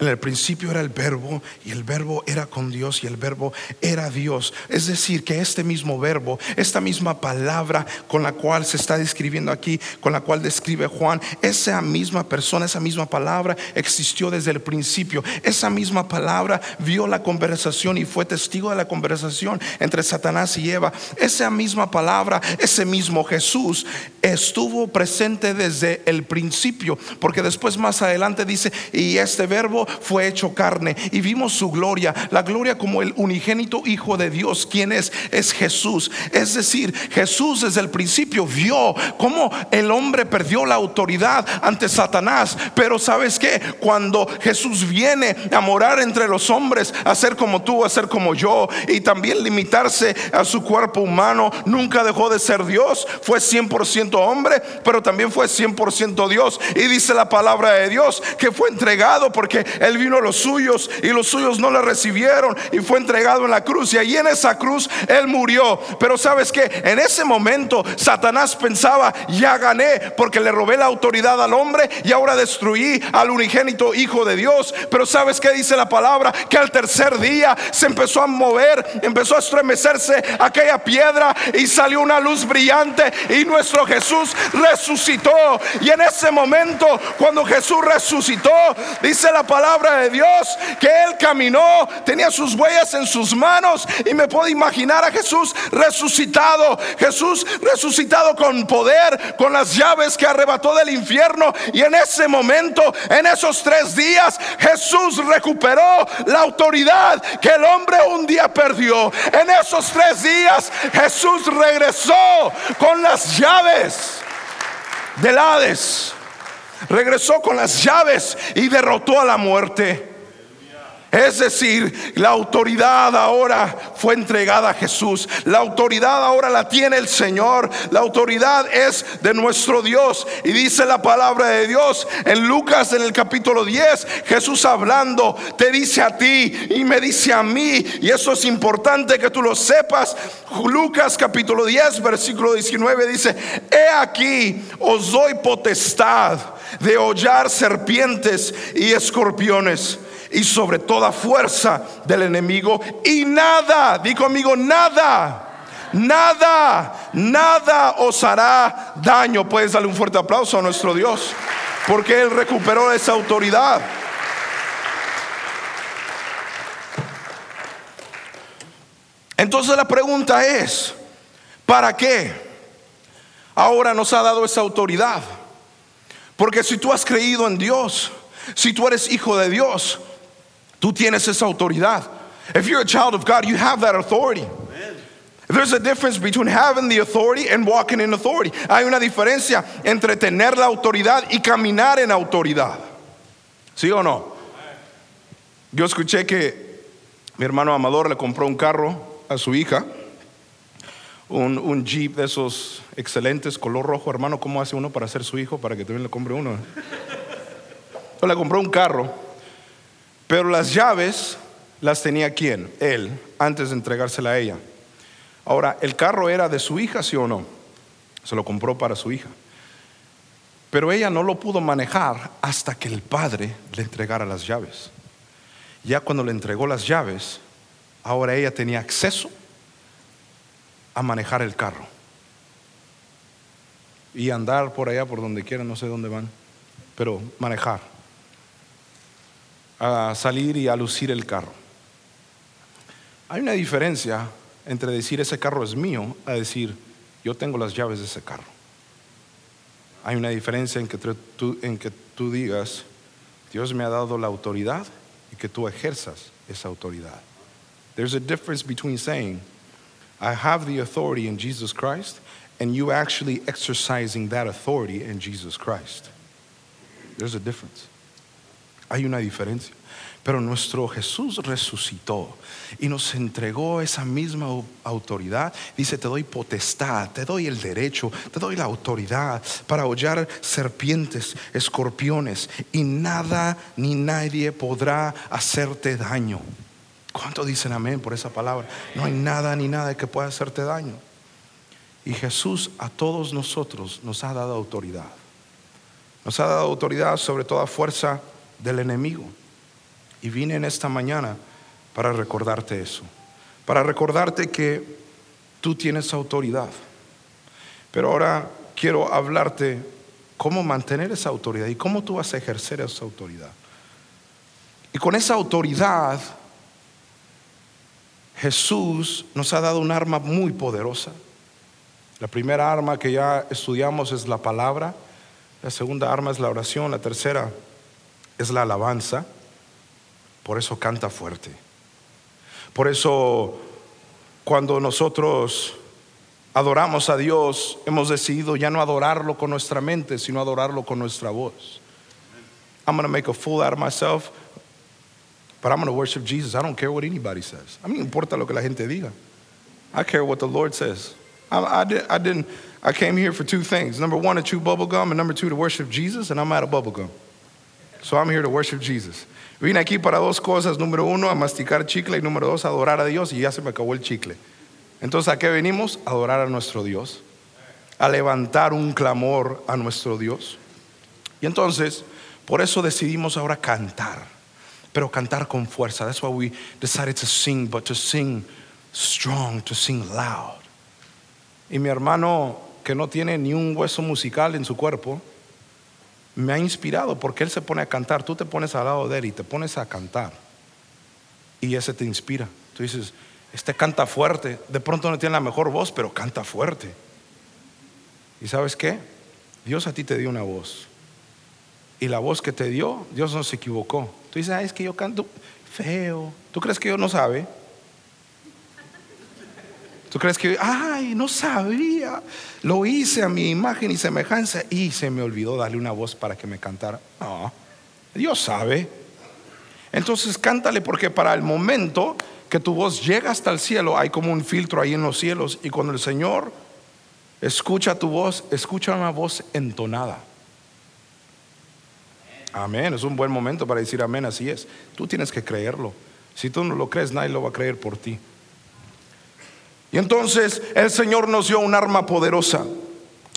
en el principio era el verbo y el verbo era con Dios y el verbo era Dios. Es decir, que este mismo verbo, esta misma palabra con la cual se está describiendo aquí, con la cual describe Juan, esa misma persona, esa misma palabra existió desde el principio. Esa misma palabra vio la conversación y fue testigo de la conversación entre Satanás y Eva. Esa misma palabra, ese mismo Jesús estuvo presente desde el principio, porque después más adelante dice, y este verbo fue hecho carne y vimos su gloria, la gloria como el unigénito Hijo de Dios, quien es, es Jesús. Es decir, Jesús desde el principio vio cómo el hombre perdió la autoridad ante Satanás, pero sabes que cuando Jesús viene a morar entre los hombres, a ser como tú, a ser como yo, y también limitarse a su cuerpo humano, nunca dejó de ser Dios, fue 100% hombre, pero también fue 100% Dios. Y dice la palabra de Dios que fue entregado porque él vino a los suyos y los suyos no le recibieron y fue entregado en la cruz. Y ahí en esa cruz Él murió. Pero sabes que en ese momento Satanás pensaba, ya gané porque le robé la autoridad al hombre y ahora destruí al unigénito Hijo de Dios. Pero sabes que dice la palabra que al tercer día se empezó a mover, empezó a estremecerse aquella piedra y salió una luz brillante y nuestro Jesús resucitó. Y en ese momento, cuando Jesús resucitó, dice la palabra de Dios que él caminó, tenía sus huellas en sus manos y me puedo imaginar a Jesús resucitado, Jesús resucitado con poder, con las llaves que arrebató del infierno y en ese momento, en esos tres días, Jesús recuperó la autoridad que el hombre un día perdió. En esos tres días Jesús regresó con las llaves del Hades regresó con las llaves y derrotó a la muerte. Es decir, la autoridad ahora fue entregada a Jesús. La autoridad ahora la tiene el Señor. La autoridad es de nuestro Dios. Y dice la palabra de Dios en Lucas en el capítulo 10, Jesús hablando, te dice a ti y me dice a mí. Y eso es importante que tú lo sepas. Lucas capítulo 10, versículo 19 dice, he aquí, os doy potestad de hollar serpientes y escorpiones y sobre toda fuerza del enemigo y nada, di conmigo, nada. Nada, nada os hará daño. Puedes darle un fuerte aplauso a nuestro Dios, porque Él recuperó esa autoridad. Entonces la pregunta es, ¿para qué ahora nos ha dado esa autoridad? Porque si tú has creído en Dios, si tú eres hijo de Dios, tú tienes esa autoridad. If you're a child of God, you have that authority. There's a difference between having the authority and walking in authority. Hay una diferencia entre tener la autoridad y caminar en autoridad. ¿Sí o no? Yo escuché que mi hermano Amador le compró un carro a su hija un, Jeep de esos excelentes, color rojo, hermano, ¿cómo hace uno para hacer su hijo para que también le compre uno? Le compró un carro, pero las llaves las tenía quién? Él, antes de entregársela a ella. Ahora, ¿el carro era de su hija, sí o no? Se lo compró para su hija. Pero ella no lo pudo manejar hasta que el padre le entregara las llaves. Ya cuando le entregó las llaves, ahora ella tenía acceso a manejar el carro. Y andar por allá, por donde quiera, no sé dónde van, pero manejar. A salir y a lucir el carro. Hay una diferencia entre decir ese carro es mío a decir yo tengo las llaves de ese carro. Hay una diferencia en que tú, en que tú digas Dios me ha dado la autoridad y que tú ejerzas esa autoridad. There's a difference between saying I have the authority in Jesus Christ and you actually exercising that authority in Jesus Christ. There's a difference. Hay una diferencia. Pero nuestro Jesús resucitó y nos entregó esa misma autoridad. Dice, te doy potestad, te doy el derecho, te doy la autoridad para hollar serpientes, escorpiones y nada ni nadie podrá hacerte daño. ¿Cuánto dicen amén por esa palabra? No hay nada ni nada que pueda hacerte daño. Y Jesús a todos nosotros nos ha dado autoridad. Nos ha dado autoridad sobre toda fuerza del enemigo. Y vine en esta mañana para recordarte eso, para recordarte que tú tienes autoridad. Pero ahora quiero hablarte cómo mantener esa autoridad y cómo tú vas a ejercer esa autoridad. Y con esa autoridad, Jesús nos ha dado un arma muy poderosa. La primera arma que ya estudiamos es la palabra, la segunda arma es la oración, la tercera es la alabanza. Por eso canta fuerte. Por eso cuando nosotros adoramos a Dios, hemos decidido ya no adorarlo con nuestra mente, sino adorarlo con nuestra voz. I'm going to make a fool out of myself, but I'm going to worship Jesus. I don't care what anybody says. A mí me importa lo que la gente diga. I care what the Lord says. I, I, did, I didn't. I came here for two things. Number one, to chew bubble gum, and number two, to worship Jesus, and I'm out of bubble gum. So I'm here to worship Jesus. Vine aquí para dos cosas. Número uno, a masticar chicle. Y número dos, adorar a Dios. Y ya se me acabó el chicle. Entonces, ¿a qué venimos? Adorar a nuestro Dios. A levantar un clamor a nuestro Dios. Y entonces, por eso decidimos ahora cantar. Pero cantar con fuerza. That's why we decided to sing, but to sing strong, to sing loud. Y mi hermano, que no tiene ni un hueso musical en su cuerpo, me ha inspirado porque él se pone a cantar. Tú te pones al lado de él y te pones a cantar. Y ese te inspira. Tú dices, este canta fuerte. De pronto no tiene la mejor voz, pero canta fuerte. ¿Y sabes qué? Dios a ti te dio una voz. Y la voz que te dio, Dios no se equivocó. Tú dices, es que yo canto feo. ¿Tú crees que Dios no sabe? ¿Tú crees que, ay, no sabía? Lo hice a mi imagen y semejanza y se me olvidó darle una voz para que me cantara. No, Dios sabe. Entonces cántale porque para el momento que tu voz llega hasta el cielo hay como un filtro ahí en los cielos y cuando el Señor escucha tu voz, escucha una voz entonada. Amén, es un buen momento para decir amén, así es. Tú tienes que creerlo. Si tú no lo crees, nadie lo va a creer por ti. Y entonces el Señor nos dio un arma poderosa.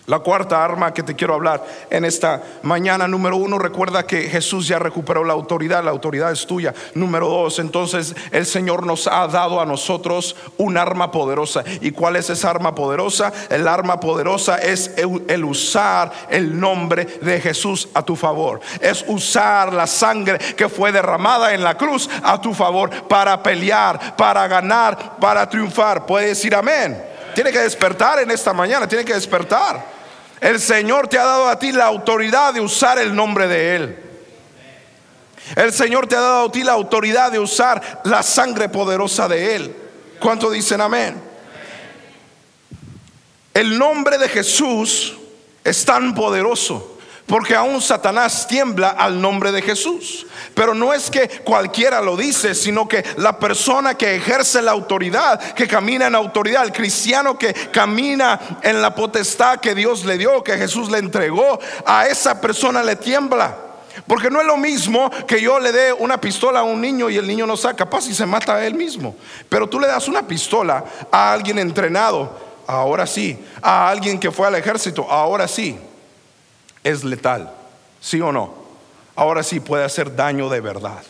La cuarta arma que te quiero hablar en esta mañana, número uno, recuerda que Jesús ya recuperó la autoridad, la autoridad es tuya. Número dos, entonces el Señor nos ha dado a nosotros un arma poderosa. ¿Y cuál es esa arma poderosa? El arma poderosa es el usar el nombre de Jesús a tu favor. Es usar la sangre que fue derramada en la cruz a tu favor para pelear, para ganar, para triunfar. Puede decir amén. Tiene que despertar en esta mañana, tiene que despertar. El Señor te ha dado a ti la autoridad de usar el nombre de Él. El Señor te ha dado a ti la autoridad de usar la sangre poderosa de Él. ¿Cuánto dicen amén? El nombre de Jesús es tan poderoso Porque aún Satanás tiembla al nombre de Jesús. Pero no es que cualquiera lo dice, sino que la persona que ejerce la autoridad, que camina en autoridad, el cristiano que camina en la potestad que Dios le dio, que Jesús le entregó, a esa persona le tiembla. Porque no es lo mismo que yo le dé una pistola a un niño y el niño no saca capaz y se mata a él mismo. Pero tú le das una pistola a alguien entrenado, ahora sí. A alguien que fue al ejército, ahora sí es letal, ¿sí o no? Ahora sí puede hacer daño de verdad.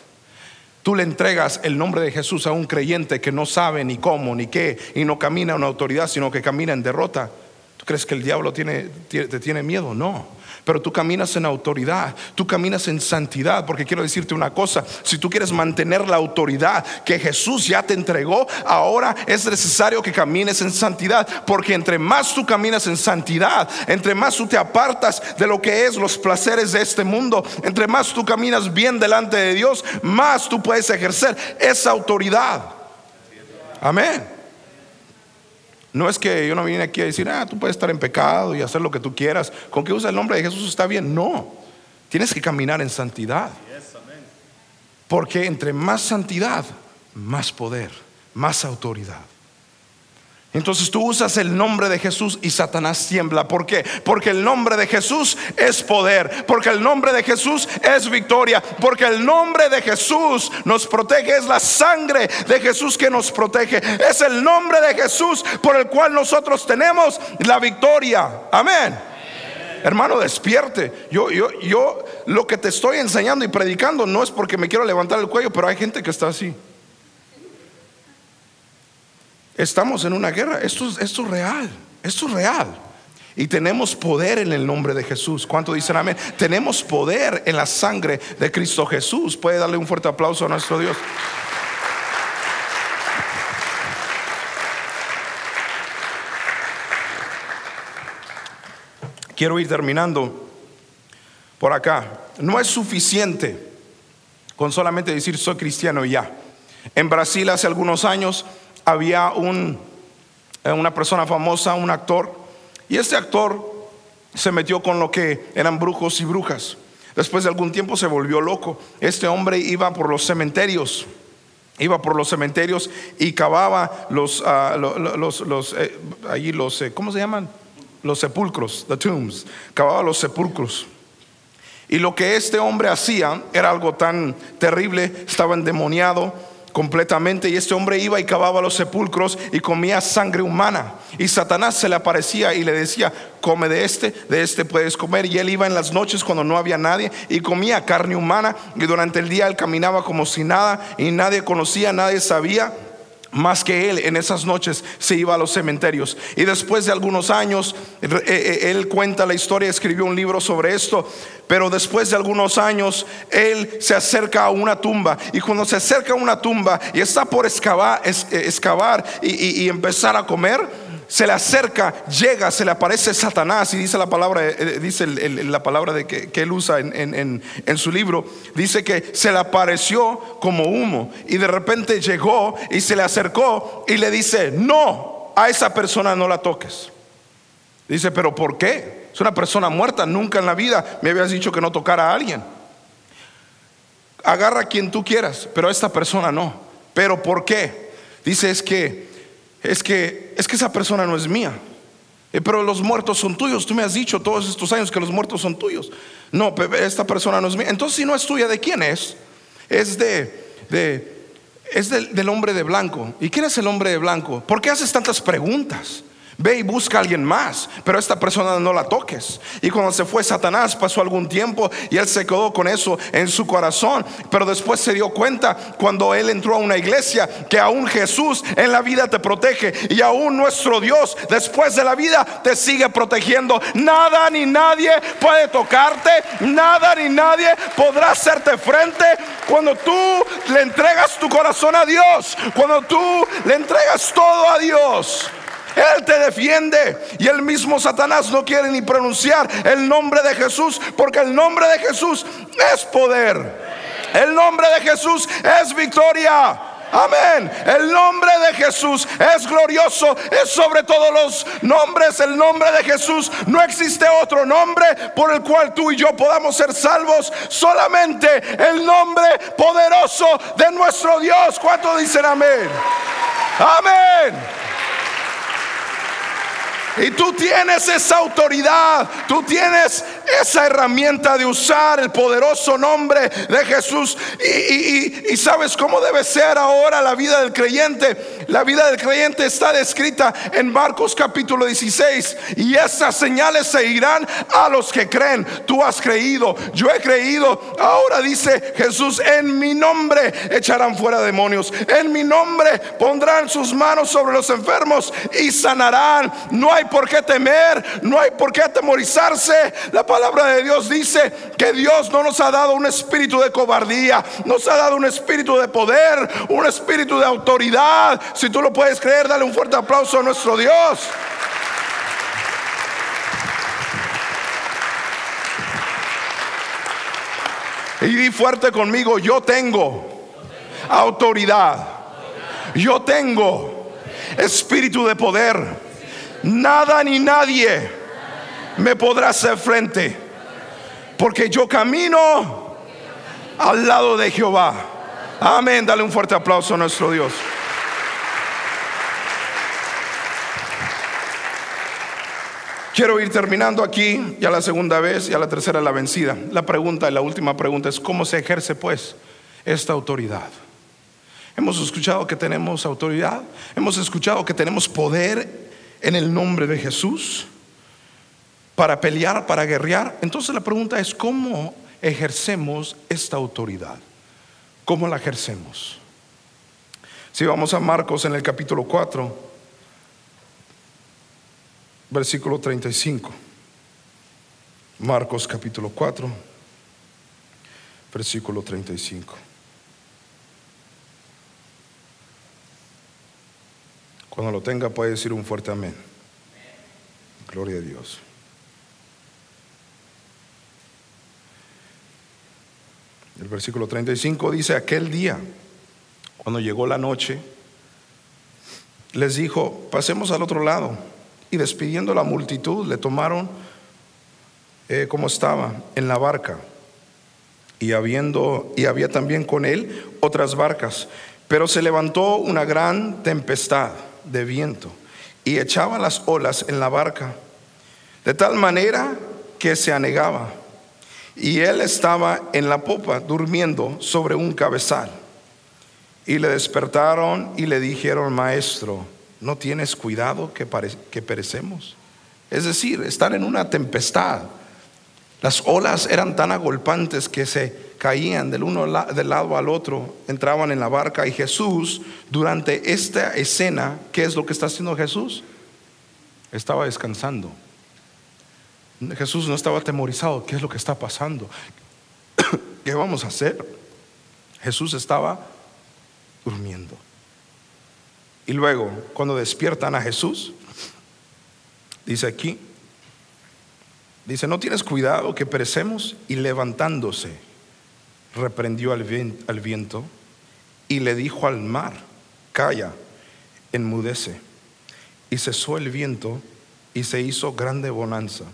Tú le entregas el nombre de Jesús a un creyente que no sabe ni cómo ni qué y no camina en autoridad, sino que camina en derrota. ¿Tú crees que el diablo tiene, te tiene miedo? No pero tú caminas en autoridad, tú caminas en santidad, porque quiero decirte una cosa, si tú quieres mantener la autoridad que Jesús ya te entregó, ahora es necesario que camines en santidad, porque entre más tú caminas en santidad, entre más tú te apartas de lo que es los placeres de este mundo, entre más tú caminas bien delante de Dios, más tú puedes ejercer esa autoridad. Amén. No es que yo no vine aquí a decir, ah, tú puedes estar en pecado y hacer lo que tú quieras. Con que usa el nombre de Jesús está bien. No, tienes que caminar en santidad. Porque entre más santidad, más poder, más autoridad. Entonces tú usas el nombre de Jesús y Satanás tiembla. ¿Por qué? Porque el nombre de Jesús es poder. Porque el nombre de Jesús es victoria. Porque el nombre de Jesús nos protege. Es la sangre de Jesús que nos protege. Es el nombre de Jesús por el cual nosotros tenemos la victoria. Amén. Hermano, despierte. Yo, yo, yo lo que te estoy enseñando y predicando no es porque me quiero levantar el cuello, pero hay gente que está así. Estamos en una guerra. Esto, esto es real. Esto es real. Y tenemos poder en el nombre de Jesús. ¿Cuánto dicen amén? Tenemos poder en la sangre de Cristo Jesús. Puede darle un fuerte aplauso a nuestro Dios. Quiero ir terminando por acá. No es suficiente con solamente decir soy cristiano y ya. En Brasil hace algunos años había un, eh, una persona famosa, un actor, y este actor se metió con lo que eran brujos y brujas. Después de algún tiempo se volvió loco. Este hombre iba por los cementerios, iba por los cementerios y cavaba los, uh, los, los, eh, allí los, eh, ¿cómo se llaman? Los sepulcros, the tombs. Cavaba los sepulcros. Y lo que este hombre hacía era algo tan terrible, estaba endemoniado completamente y este hombre iba y cavaba los sepulcros y comía sangre humana. Y Satanás se le aparecía y le decía, come de este, de este puedes comer. Y él iba en las noches cuando no había nadie y comía carne humana y durante el día él caminaba como si nada y nadie conocía, nadie sabía más que él en esas noches se iba a los cementerios. Y después de algunos años, eh, eh, él cuenta la historia, escribió un libro sobre esto, pero después de algunos años, él se acerca a una tumba. Y cuando se acerca a una tumba y está por excavar, excavar y empezar a comer, se le acerca, llega, se le aparece Satanás y dice la palabra, eh, eh, dice la palabra de que, él usa en, su libro, dice que se le apareció como humo y de repente llegó y se le acercó y le dice, no, a esa persona no la toques. Dice, pero ¿por qué? Es una persona muerta, nunca en la vida me habías dicho que no tocara a alguien. Agarra a quien tú quieras, pero a esta persona no. ¿Pero por qué? Dice es que es que, es que esa persona no es mía. Eh, pero los muertos son tuyos. Tú me has dicho todos estos años que los muertos son tuyos. No, esta persona no es mía. Entonces, si no es tuya, ¿de quién es? Es de, de es del, del hombre de blanco. ¿Y quién es el hombre de blanco? ¿Por qué haces tantas preguntas? Ve y busca a alguien más, pero esta persona no la toques. Y cuando se fue Satanás, pasó algún tiempo y él se quedó con eso en su corazón. Pero después se dio cuenta cuando él entró a una iglesia que aún Jesús en la vida te protege y aún nuestro Dios después de la vida te sigue protegiendo. Nada ni nadie puede tocarte, nada ni nadie podrá hacerte frente cuando tú le entregas tu corazón a Dios, cuando tú le entregas todo a Dios. Él te defiende. Y el mismo Satanás no quiere ni pronunciar el nombre de Jesús porque el nombre de Jesús es poder. El nombre de Jesús es victoria. Amén. El nombre de Jesús es glorioso, es sobre todos los nombres. El nombre de Jesús no existe otro nombre por el cual tú y yo podamos ser salvos. Solamente el nombre poderoso de nuestro Dios. ¿Cuánto dicen amén? Amén. Y tú tienes esa autoridad, tú tienes esa herramienta de usar el poderoso nombre de Jesús. Y, sabes cómo debe ser ahora la vida del creyente. La vida del creyente está descrita en Marcos capítulo 16. Y esas señales seguirán a los que creen. Tú has creído, yo he creído. Ahora dice Jesús, en mi nombre echarán fuera demonios. En mi nombre pondrán sus manos sobre los enfermos y sanarán. No hay por qué temer, no hay por qué atemorizarse. La palabra de Dios dice que Dios no nos ha dado un espíritu de cobardía, nos ha dado un espíritu de poder, un espíritu de autoridad. Si tú lo puedes creer, dale un fuerte aplauso a nuestro Dios. Y di fuerte conmigo, yo tengo autoridad. Yo tengo espíritu de poder nada ni nadie me podrá hacer frente, porque yo camino al lado de Jehová. Amén, dale un fuerte aplauso a nuestro Dios. Quiero ir terminando aquí, ya la segunda vez, ya la tercera la vencida. La pregunta, la última pregunta es, ¿cómo se ejerce pues esta autoridad? Hemos escuchado que tenemos autoridad, hemos escuchado que tenemos poder en el nombre de Jesús para pelear, para guerrear. Entonces la pregunta es, ¿cómo ejercemos esta autoridad? ¿Cómo la ejercemos? Si vamos a Marcos en el capítulo 4, versículo 35. Marcos capítulo 4, versículo 35. Cuando lo tenga puede decir un fuerte amén. Gloria a Dios. El versículo 35 dice, aquel día, cuando llegó la noche, les dijo, pasemos al otro lado. Y despidiendo la multitud, le tomaron eh, como estaba en la barca. Y, habiendo, y había también con él otras barcas. Pero se levantó una gran tempestad de viento y echaba las olas en la barca, de tal manera que se anegaba. Y él estaba en la popa durmiendo sobre un cabezal. Y le despertaron y le dijeron, maestro, ¿no tienes cuidado que, que perecemos? Es decir, están en una tempestad. Las olas eran tan agolpantes que se caían del uno del lado al otro, entraban en la barca y Jesús, durante esta escena, ¿qué es lo que está haciendo Jesús? Estaba descansando. Jesús no estaba atemorizado, ¿qué es lo que está pasando? [COUGHS] ¿Qué vamos a hacer? Jesús estaba durmiendo. Y luego, cuando despiertan a Jesús, dice aquí, dice, no tienes cuidado que perecemos y levantándose reprendió al viento y le dijo al mar, calla, enmudece. Y cesó el viento y se hizo grande bonanza.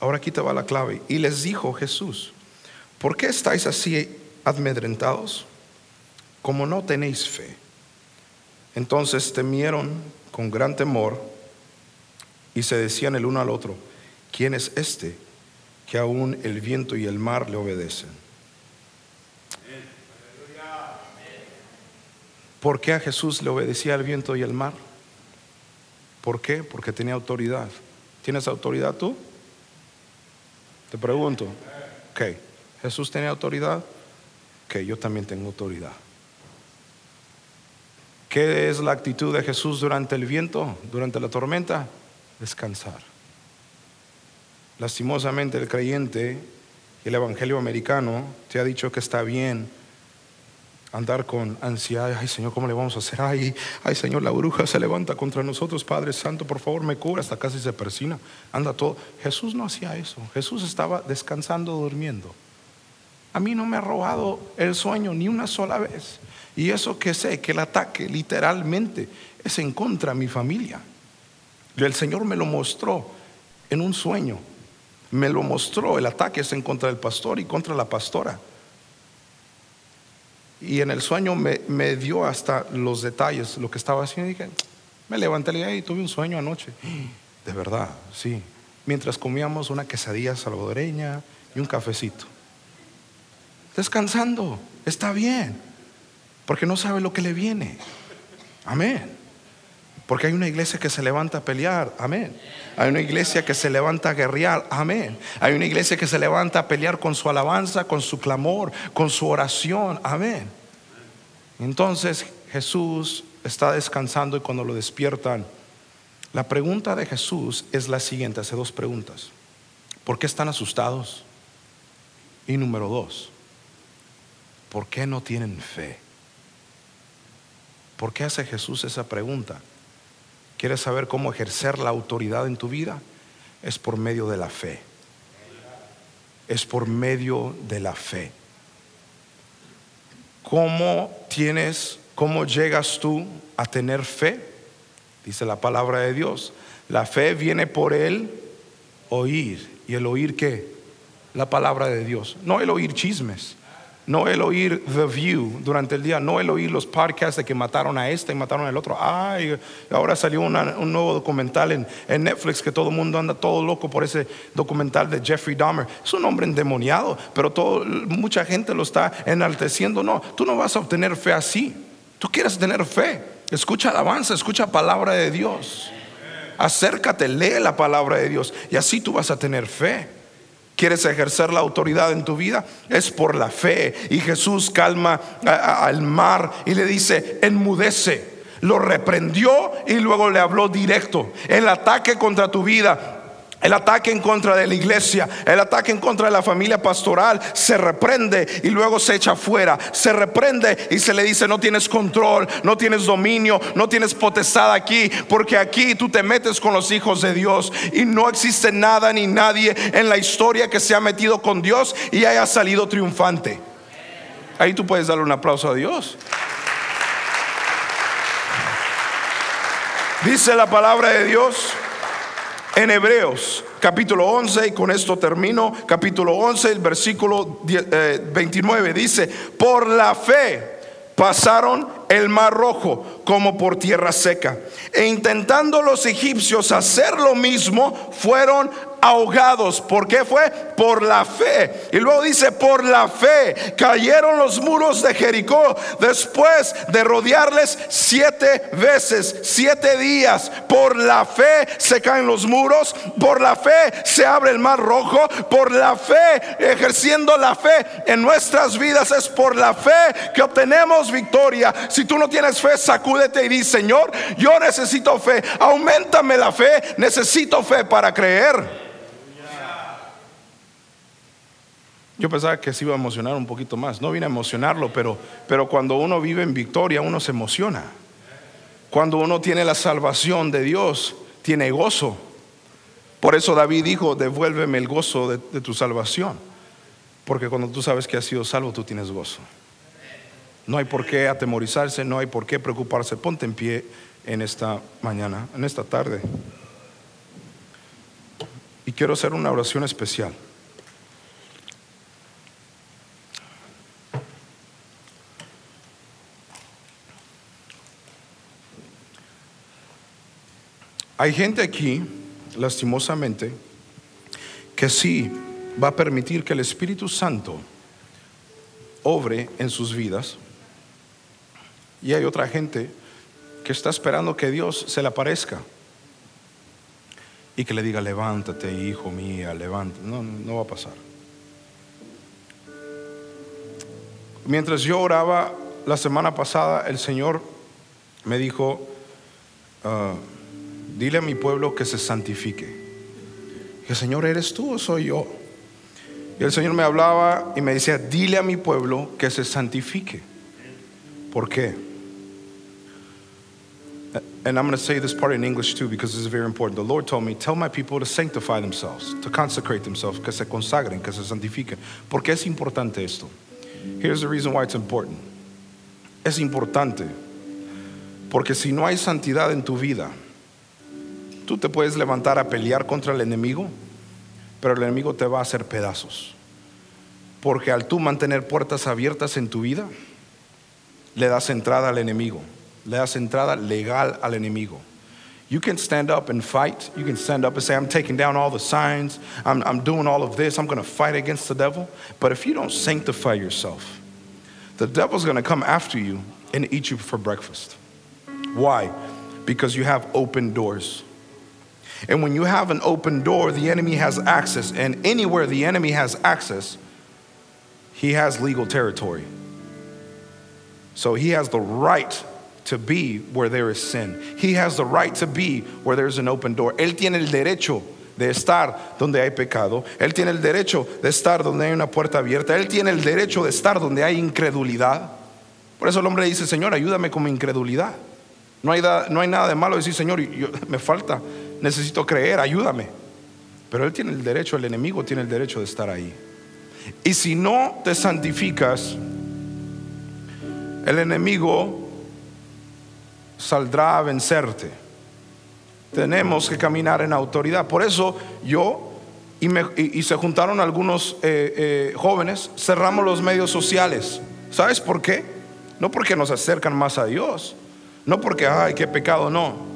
Ahora aquí te va la clave. Y les dijo Jesús, ¿por qué estáis así amedrentados? Como no tenéis fe. Entonces temieron con gran temor y se decían el uno al otro, ¿quién es este que aún el viento y el mar le obedecen? ¿Por qué a Jesús le obedecía el viento y el mar? ¿Por qué? Porque tenía autoridad. ¿Tienes autoridad tú? Te pregunto. Ok, Jesús tenía autoridad. Ok, yo también tengo autoridad. ¿Qué es la actitud de Jesús durante el viento, durante la tormenta? Descansar. Lastimosamente el creyente, el evangelio americano, te ha dicho que está bien andar con ansiedad. Ay, Señor, ¿cómo le vamos a hacer? Ay, ay, Señor, la bruja se levanta contra nosotros. Padre Santo, por favor, me cubra. Hasta casi se persina. Anda todo. Jesús no hacía eso. Jesús estaba descansando, durmiendo. A mí no me ha robado el sueño ni una sola vez. Y eso que sé, que el ataque literalmente es en contra de mi familia. El Señor me lo mostró en un sueño. Me lo mostró, el ataque es en contra del pastor y contra la pastora. Y en el sueño me, dio hasta los detalles, lo que estaba haciendo. Y dije, me levanté y tuve un sueño anoche. [GASPS] De verdad, sí. Mientras comíamos una quesadilla salvadoreña y un cafecito. Descansando, está bien. Porque no sabe lo que le viene. Amén. Porque hay una iglesia que se levanta a pelear, amén. Hay una iglesia que se levanta a guerrear, amén. Hay una iglesia que se levanta a pelear con su alabanza, con su clamor, con su oración, amén. Entonces Jesús está descansando y cuando lo despiertan, la pregunta de Jesús es la siguiente, hace dos preguntas. ¿Por qué están asustados? Y número dos, ¿por qué no tienen fe? ¿Por qué hace Jesús esa pregunta? ¿Quieres saber cómo ejercer la autoridad en tu vida? Es por medio de la fe. Es por medio de la fe. ¿Cómo tienes, cómo llegas tú a tener fe? Dice la palabra de Dios. La fe viene por el oír. ¿Y el oír qué? La palabra de Dios. No el oír chismes no el oír The View durante el día, no el oír los podcasts de que mataron a este y mataron al otro. Ay, ahora salió un nuevo documental en, Netflix que todo el mundo anda todo loco por ese documental de Jeffrey Dahmer. Es un hombre endemoniado, pero todo, mucha gente lo está enalteciendo. No, tú no vas a obtener fe así. Tú quieres tener fe. Escucha alabanza, escucha palabra de Dios. Acércate, lee la palabra de Dios y así tú vas a tener fe. ¿Quieres ejercer la autoridad en tu vida? Es por la fe. Y Jesús calma al mar y le dice, enmudece. Lo reprendió y luego le habló directo. El ataque contra tu vida el ataque en contra de la iglesia, el ataque en contra de la familia pastoral se reprende y luego se echa fuera. Se reprende y se le dice, no tienes control, no tienes dominio, no tienes potestad aquí, porque aquí tú te metes con los hijos de Dios y no existe nada ni nadie en la historia que se ha metido con Dios y haya salido triunfante. Ahí tú puedes darle un aplauso a Dios. Dice la palabra de Dios en Hebreos capítulo 11, y con esto termino, capítulo 11, el versículo 29 eh, dice, por la fe pasaron el mar rojo como por tierra seca. E intentando los egipcios hacer lo mismo, fueron ahogados. ¿Por qué fue? Por la fe. Y luego dice, por la fe cayeron los muros de Jericó después de rodearles siete veces, siete días. Por la fe se caen los muros, por la fe se abre el mar rojo, por la fe, ejerciendo la fe en nuestras vidas, es por la fe que obtenemos victoria. Si tú no tienes fe, sacúdete y di, Señor, yo necesito fe, aumentame la fe, necesito fe para creer. Yo pensaba que se iba a emocionar un poquito más. No vine a emocionarlo, pero, pero cuando uno vive en victoria, uno se emociona. Cuando uno tiene la salvación de Dios, tiene gozo. Por eso David dijo, devuélveme el gozo de, de tu salvación. Porque cuando tú sabes que has sido salvo, tú tienes gozo. No hay por qué atemorizarse, no hay por qué preocuparse. Ponte en pie en esta mañana, en esta tarde. Y quiero hacer una oración especial. Hay gente aquí, lastimosamente, que sí va a permitir que el Espíritu Santo obre en sus vidas. Y hay otra gente que está esperando que Dios se le aparezca y que le diga, levántate, hijo mío, levántate. No, no va a pasar. Mientras yo oraba la semana pasada, el Señor me dijo, ah, dile a mi pueblo que se santifique. Y Señor, ¿eres tú o soy yo? Y el Señor me hablaba y me decía, dile a mi pueblo que se santifique. ¿Por qué? and I'm going to say this part in English too because this is very important. The Lord told me, tell my people to sanctify themselves, to consecrate themselves, que se consagren, que se santifiquen. ¿Por qué es importante esto? Here's the reason why it's important. Es importante porque si no hay santidad en tu vida, tú te puedes levantar a pelear contra el enemigo, pero el enemigo te va a hacer pedazos. Porque al tú mantener puertas abiertas en tu vida, le das entrada al enemigo. le das entrada legal al enemigo. You can stand up and fight. You can stand up and say, I'm taking down all the signs. I'm, I'm doing all of this. I'm going to fight against the devil. But if you don't sanctify yourself, the devil's going to come after you and eat you for breakfast. Why? Because you have open doors. And when you have an open door, the enemy has access. And anywhere the enemy has access, he has legal territory. So he has the right to be where there is sin. He has the right to be where there's an open door. Él tiene el derecho de estar donde hay pecado. Él tiene el derecho de estar donde hay una puerta abierta. Él tiene el derecho de estar donde hay incredulidad. Por eso el hombre dice, Señor, ayúdame con mi incredulidad. No hay, no hay nada de malo decir, Señor, yo, me falta, necesito creer, ayúdame. Pero Él tiene el derecho, el enemigo tiene el derecho de estar ahí. Y si no te santificas, el enemigo saldrá a vencerte. Tenemos que caminar en autoridad. Por eso yo y, se juntaron algunos eh, eh, jóvenes, cerramos los medios sociales. ¿Sabes por qué? No porque nos acercan más a Dios, no porque, ay, qué pecado, no.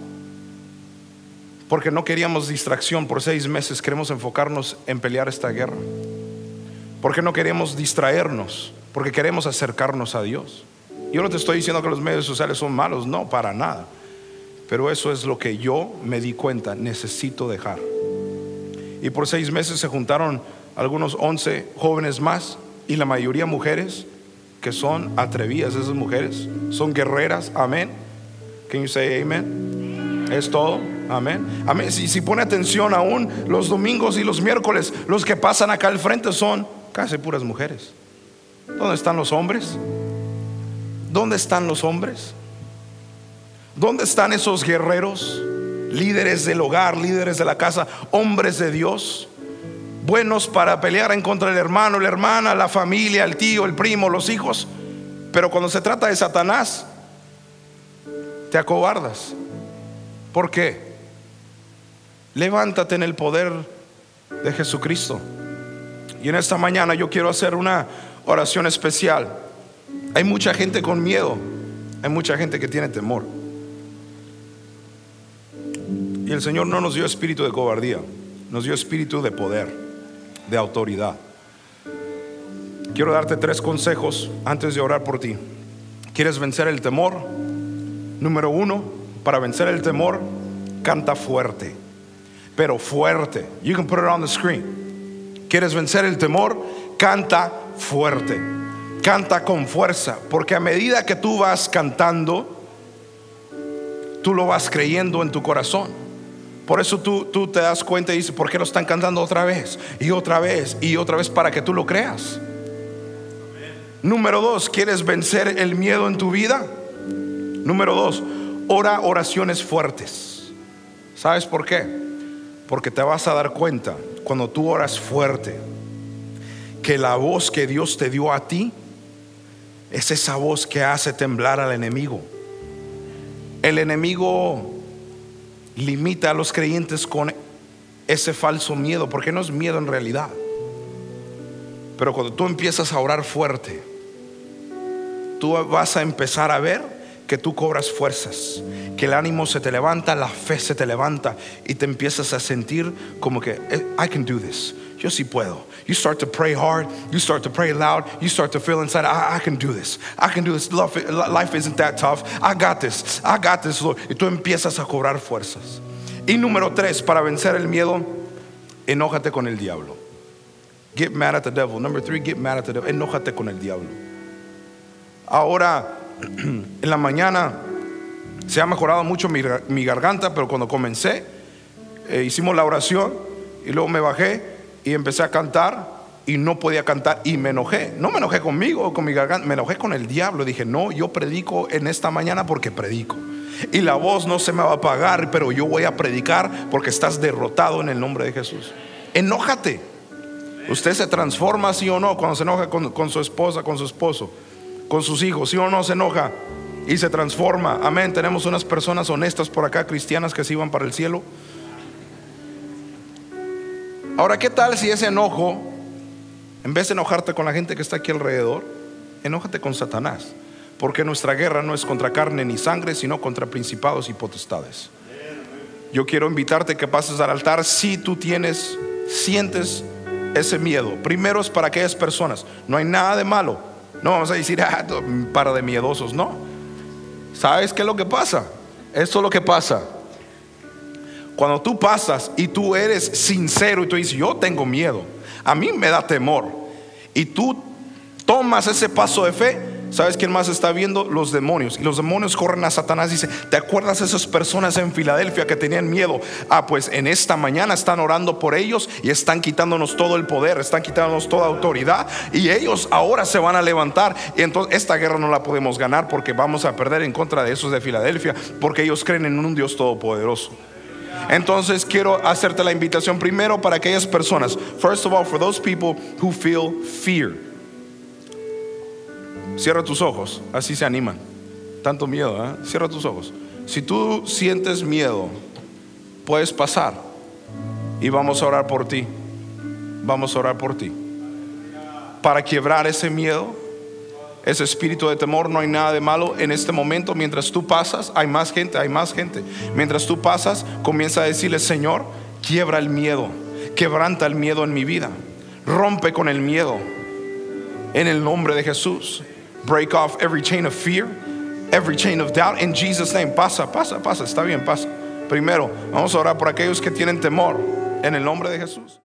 Porque no queríamos distracción por seis meses, queremos enfocarnos en pelear esta guerra. Porque no queremos distraernos, porque queremos acercarnos a Dios. Yo no te estoy diciendo que los medios sociales son malos, no, para nada. Pero eso es lo que yo me di cuenta, necesito dejar. Y por seis meses se juntaron algunos once jóvenes más y la mayoría mujeres que son atrevidas, esas mujeres, son guerreras, amén. Can you say amen? Es todo, amén. Amén. Si, si pone atención aún los domingos y los miércoles, los que pasan acá al frente son casi puras mujeres. ¿Dónde están los hombres? ¿Dónde están los hombres? ¿Dónde están esos guerreros, líderes del hogar, líderes de la casa, hombres de Dios? Buenos para pelear en contra del hermano, la hermana, la familia, el tío, el primo, los hijos. Pero cuando se trata de Satanás, te acobardas. ¿Por qué? Levántate en el poder de Jesucristo. Y en esta mañana yo quiero hacer una oración especial. Hay mucha gente con miedo, hay mucha gente que tiene temor. Y el Señor no nos dio espíritu de cobardía, nos dio espíritu de poder, de autoridad. Quiero darte tres consejos antes de orar por ti. ¿Quieres vencer el temor? Número uno, para vencer el temor, canta fuerte, pero fuerte. You can put it on the screen. ¿Quieres vencer el temor? Canta fuerte. Canta con fuerza, porque a medida que tú vas cantando, tú lo vas creyendo en tu corazón. Por eso tú, tú te das cuenta y dices, ¿por qué lo están cantando otra vez? Y otra vez y otra vez para que tú lo creas. Número dos, ¿quieres vencer el miedo en tu vida? Número dos, ora oraciones fuertes. ¿Sabes por qué? Porque te vas a dar cuenta cuando tú oras fuerte que la voz que Dios te dio a ti es esa voz que hace temblar al enemigo. El enemigo limita a los creyentes con ese falso miedo, porque no es miedo en realidad. Pero cuando tú empiezas a orar fuerte, tú vas a empezar a ver que tú cobras fuerzas, que el ánimo se te levanta, la fe se te levanta y te empiezas a sentir como que eh, I can do this. Yo sí puedo. You start to pray hard, you start to pray loud, you start to feel inside, I, can do this. I can do this. Life isn't that tough. I got this. I got this, Lord. Y tú empiezas a cobrar fuerzas. Y número tres, para vencer el miedo, enójate con el diablo. Get mad at the devil. Number three, get mad at the devil. Enójate con el diablo. Ahora, [CLEARS THROAT] en la mañana se ha mejorado mucho mi, garganta, pero cuando comencé, eh, hicimos la oración y luego me bajé y empecé a cantar y no podía cantar y me enojé. No me enojé conmigo, con mi garganta, me enojé con el diablo. Dije, no, yo predico en esta mañana porque predico. Y la voz no se me va a apagar, pero yo voy a predicar porque estás derrotado en el nombre de Jesús. Enójate. Usted se transforma, sí o no, cuando se enoja con, con su esposa, con su esposo, con sus hijos, sí o no se enoja y se transforma. Amén. Tenemos unas personas honestas por acá, cristianas, que se iban para el cielo. Ahora, ¿qué tal si ese enojo, en vez de enojarte con la gente que está aquí alrededor, enójate con Satanás? Porque nuestra guerra no es contra carne ni sangre, sino contra principados y potestades. Yo quiero invitarte que pases al altar si tú tienes, sientes ese miedo. Primero es para aquellas personas. No hay nada de malo. No vamos a decir, [LAUGHS] ah, para de miedosos, no. ¿Sabes qué es lo que pasa? Esto es lo que pasa. Cuando tú pasas y tú eres sincero y tú dices, yo tengo miedo, a mí me da temor, y tú tomas ese paso de fe, ¿Sabes quién más está viendo? Los demonios. Y los demonios corren a Satanás y dice, ¿te acuerdas esas personas en Filadelfia que tenían miedo? Ah, pues en esta mañana están orando por ellos y están quitándonos todo el poder, están quitándonos toda autoridad y ellos ahora se van a levantar. Y entonces esta guerra no la podemos ganar porque vamos a perder en contra de esos de Filadelfia porque ellos creen en un Dios todopoderoso. Entonces quiero hacerte la invitación primero para aquellas personas. First of all, for those people who feel fear. Cierra tus ojos, así se animan. Tanto miedo, ¿eh? Cierra tus ojos. Si tú sientes miedo, puedes pasar y vamos a orar por ti. Vamos a orar por ti. Para quebrar ese miedo, ese espíritu de temor, no hay nada de malo en este momento. Mientras tú pasas, hay más gente, hay más gente. Mientras tú pasas, comienza a decirle, Señor, quiebra el miedo, quebranta el miedo en mi vida, rompe con el miedo en el nombre de Jesús. Break off every chain of fear, every chain of doubt. In Jesus' name, pasa, pasa, pasa, está bien, pasa. Primero, vamos a orar por aquellos que tienen temor en el nombre de Jesús.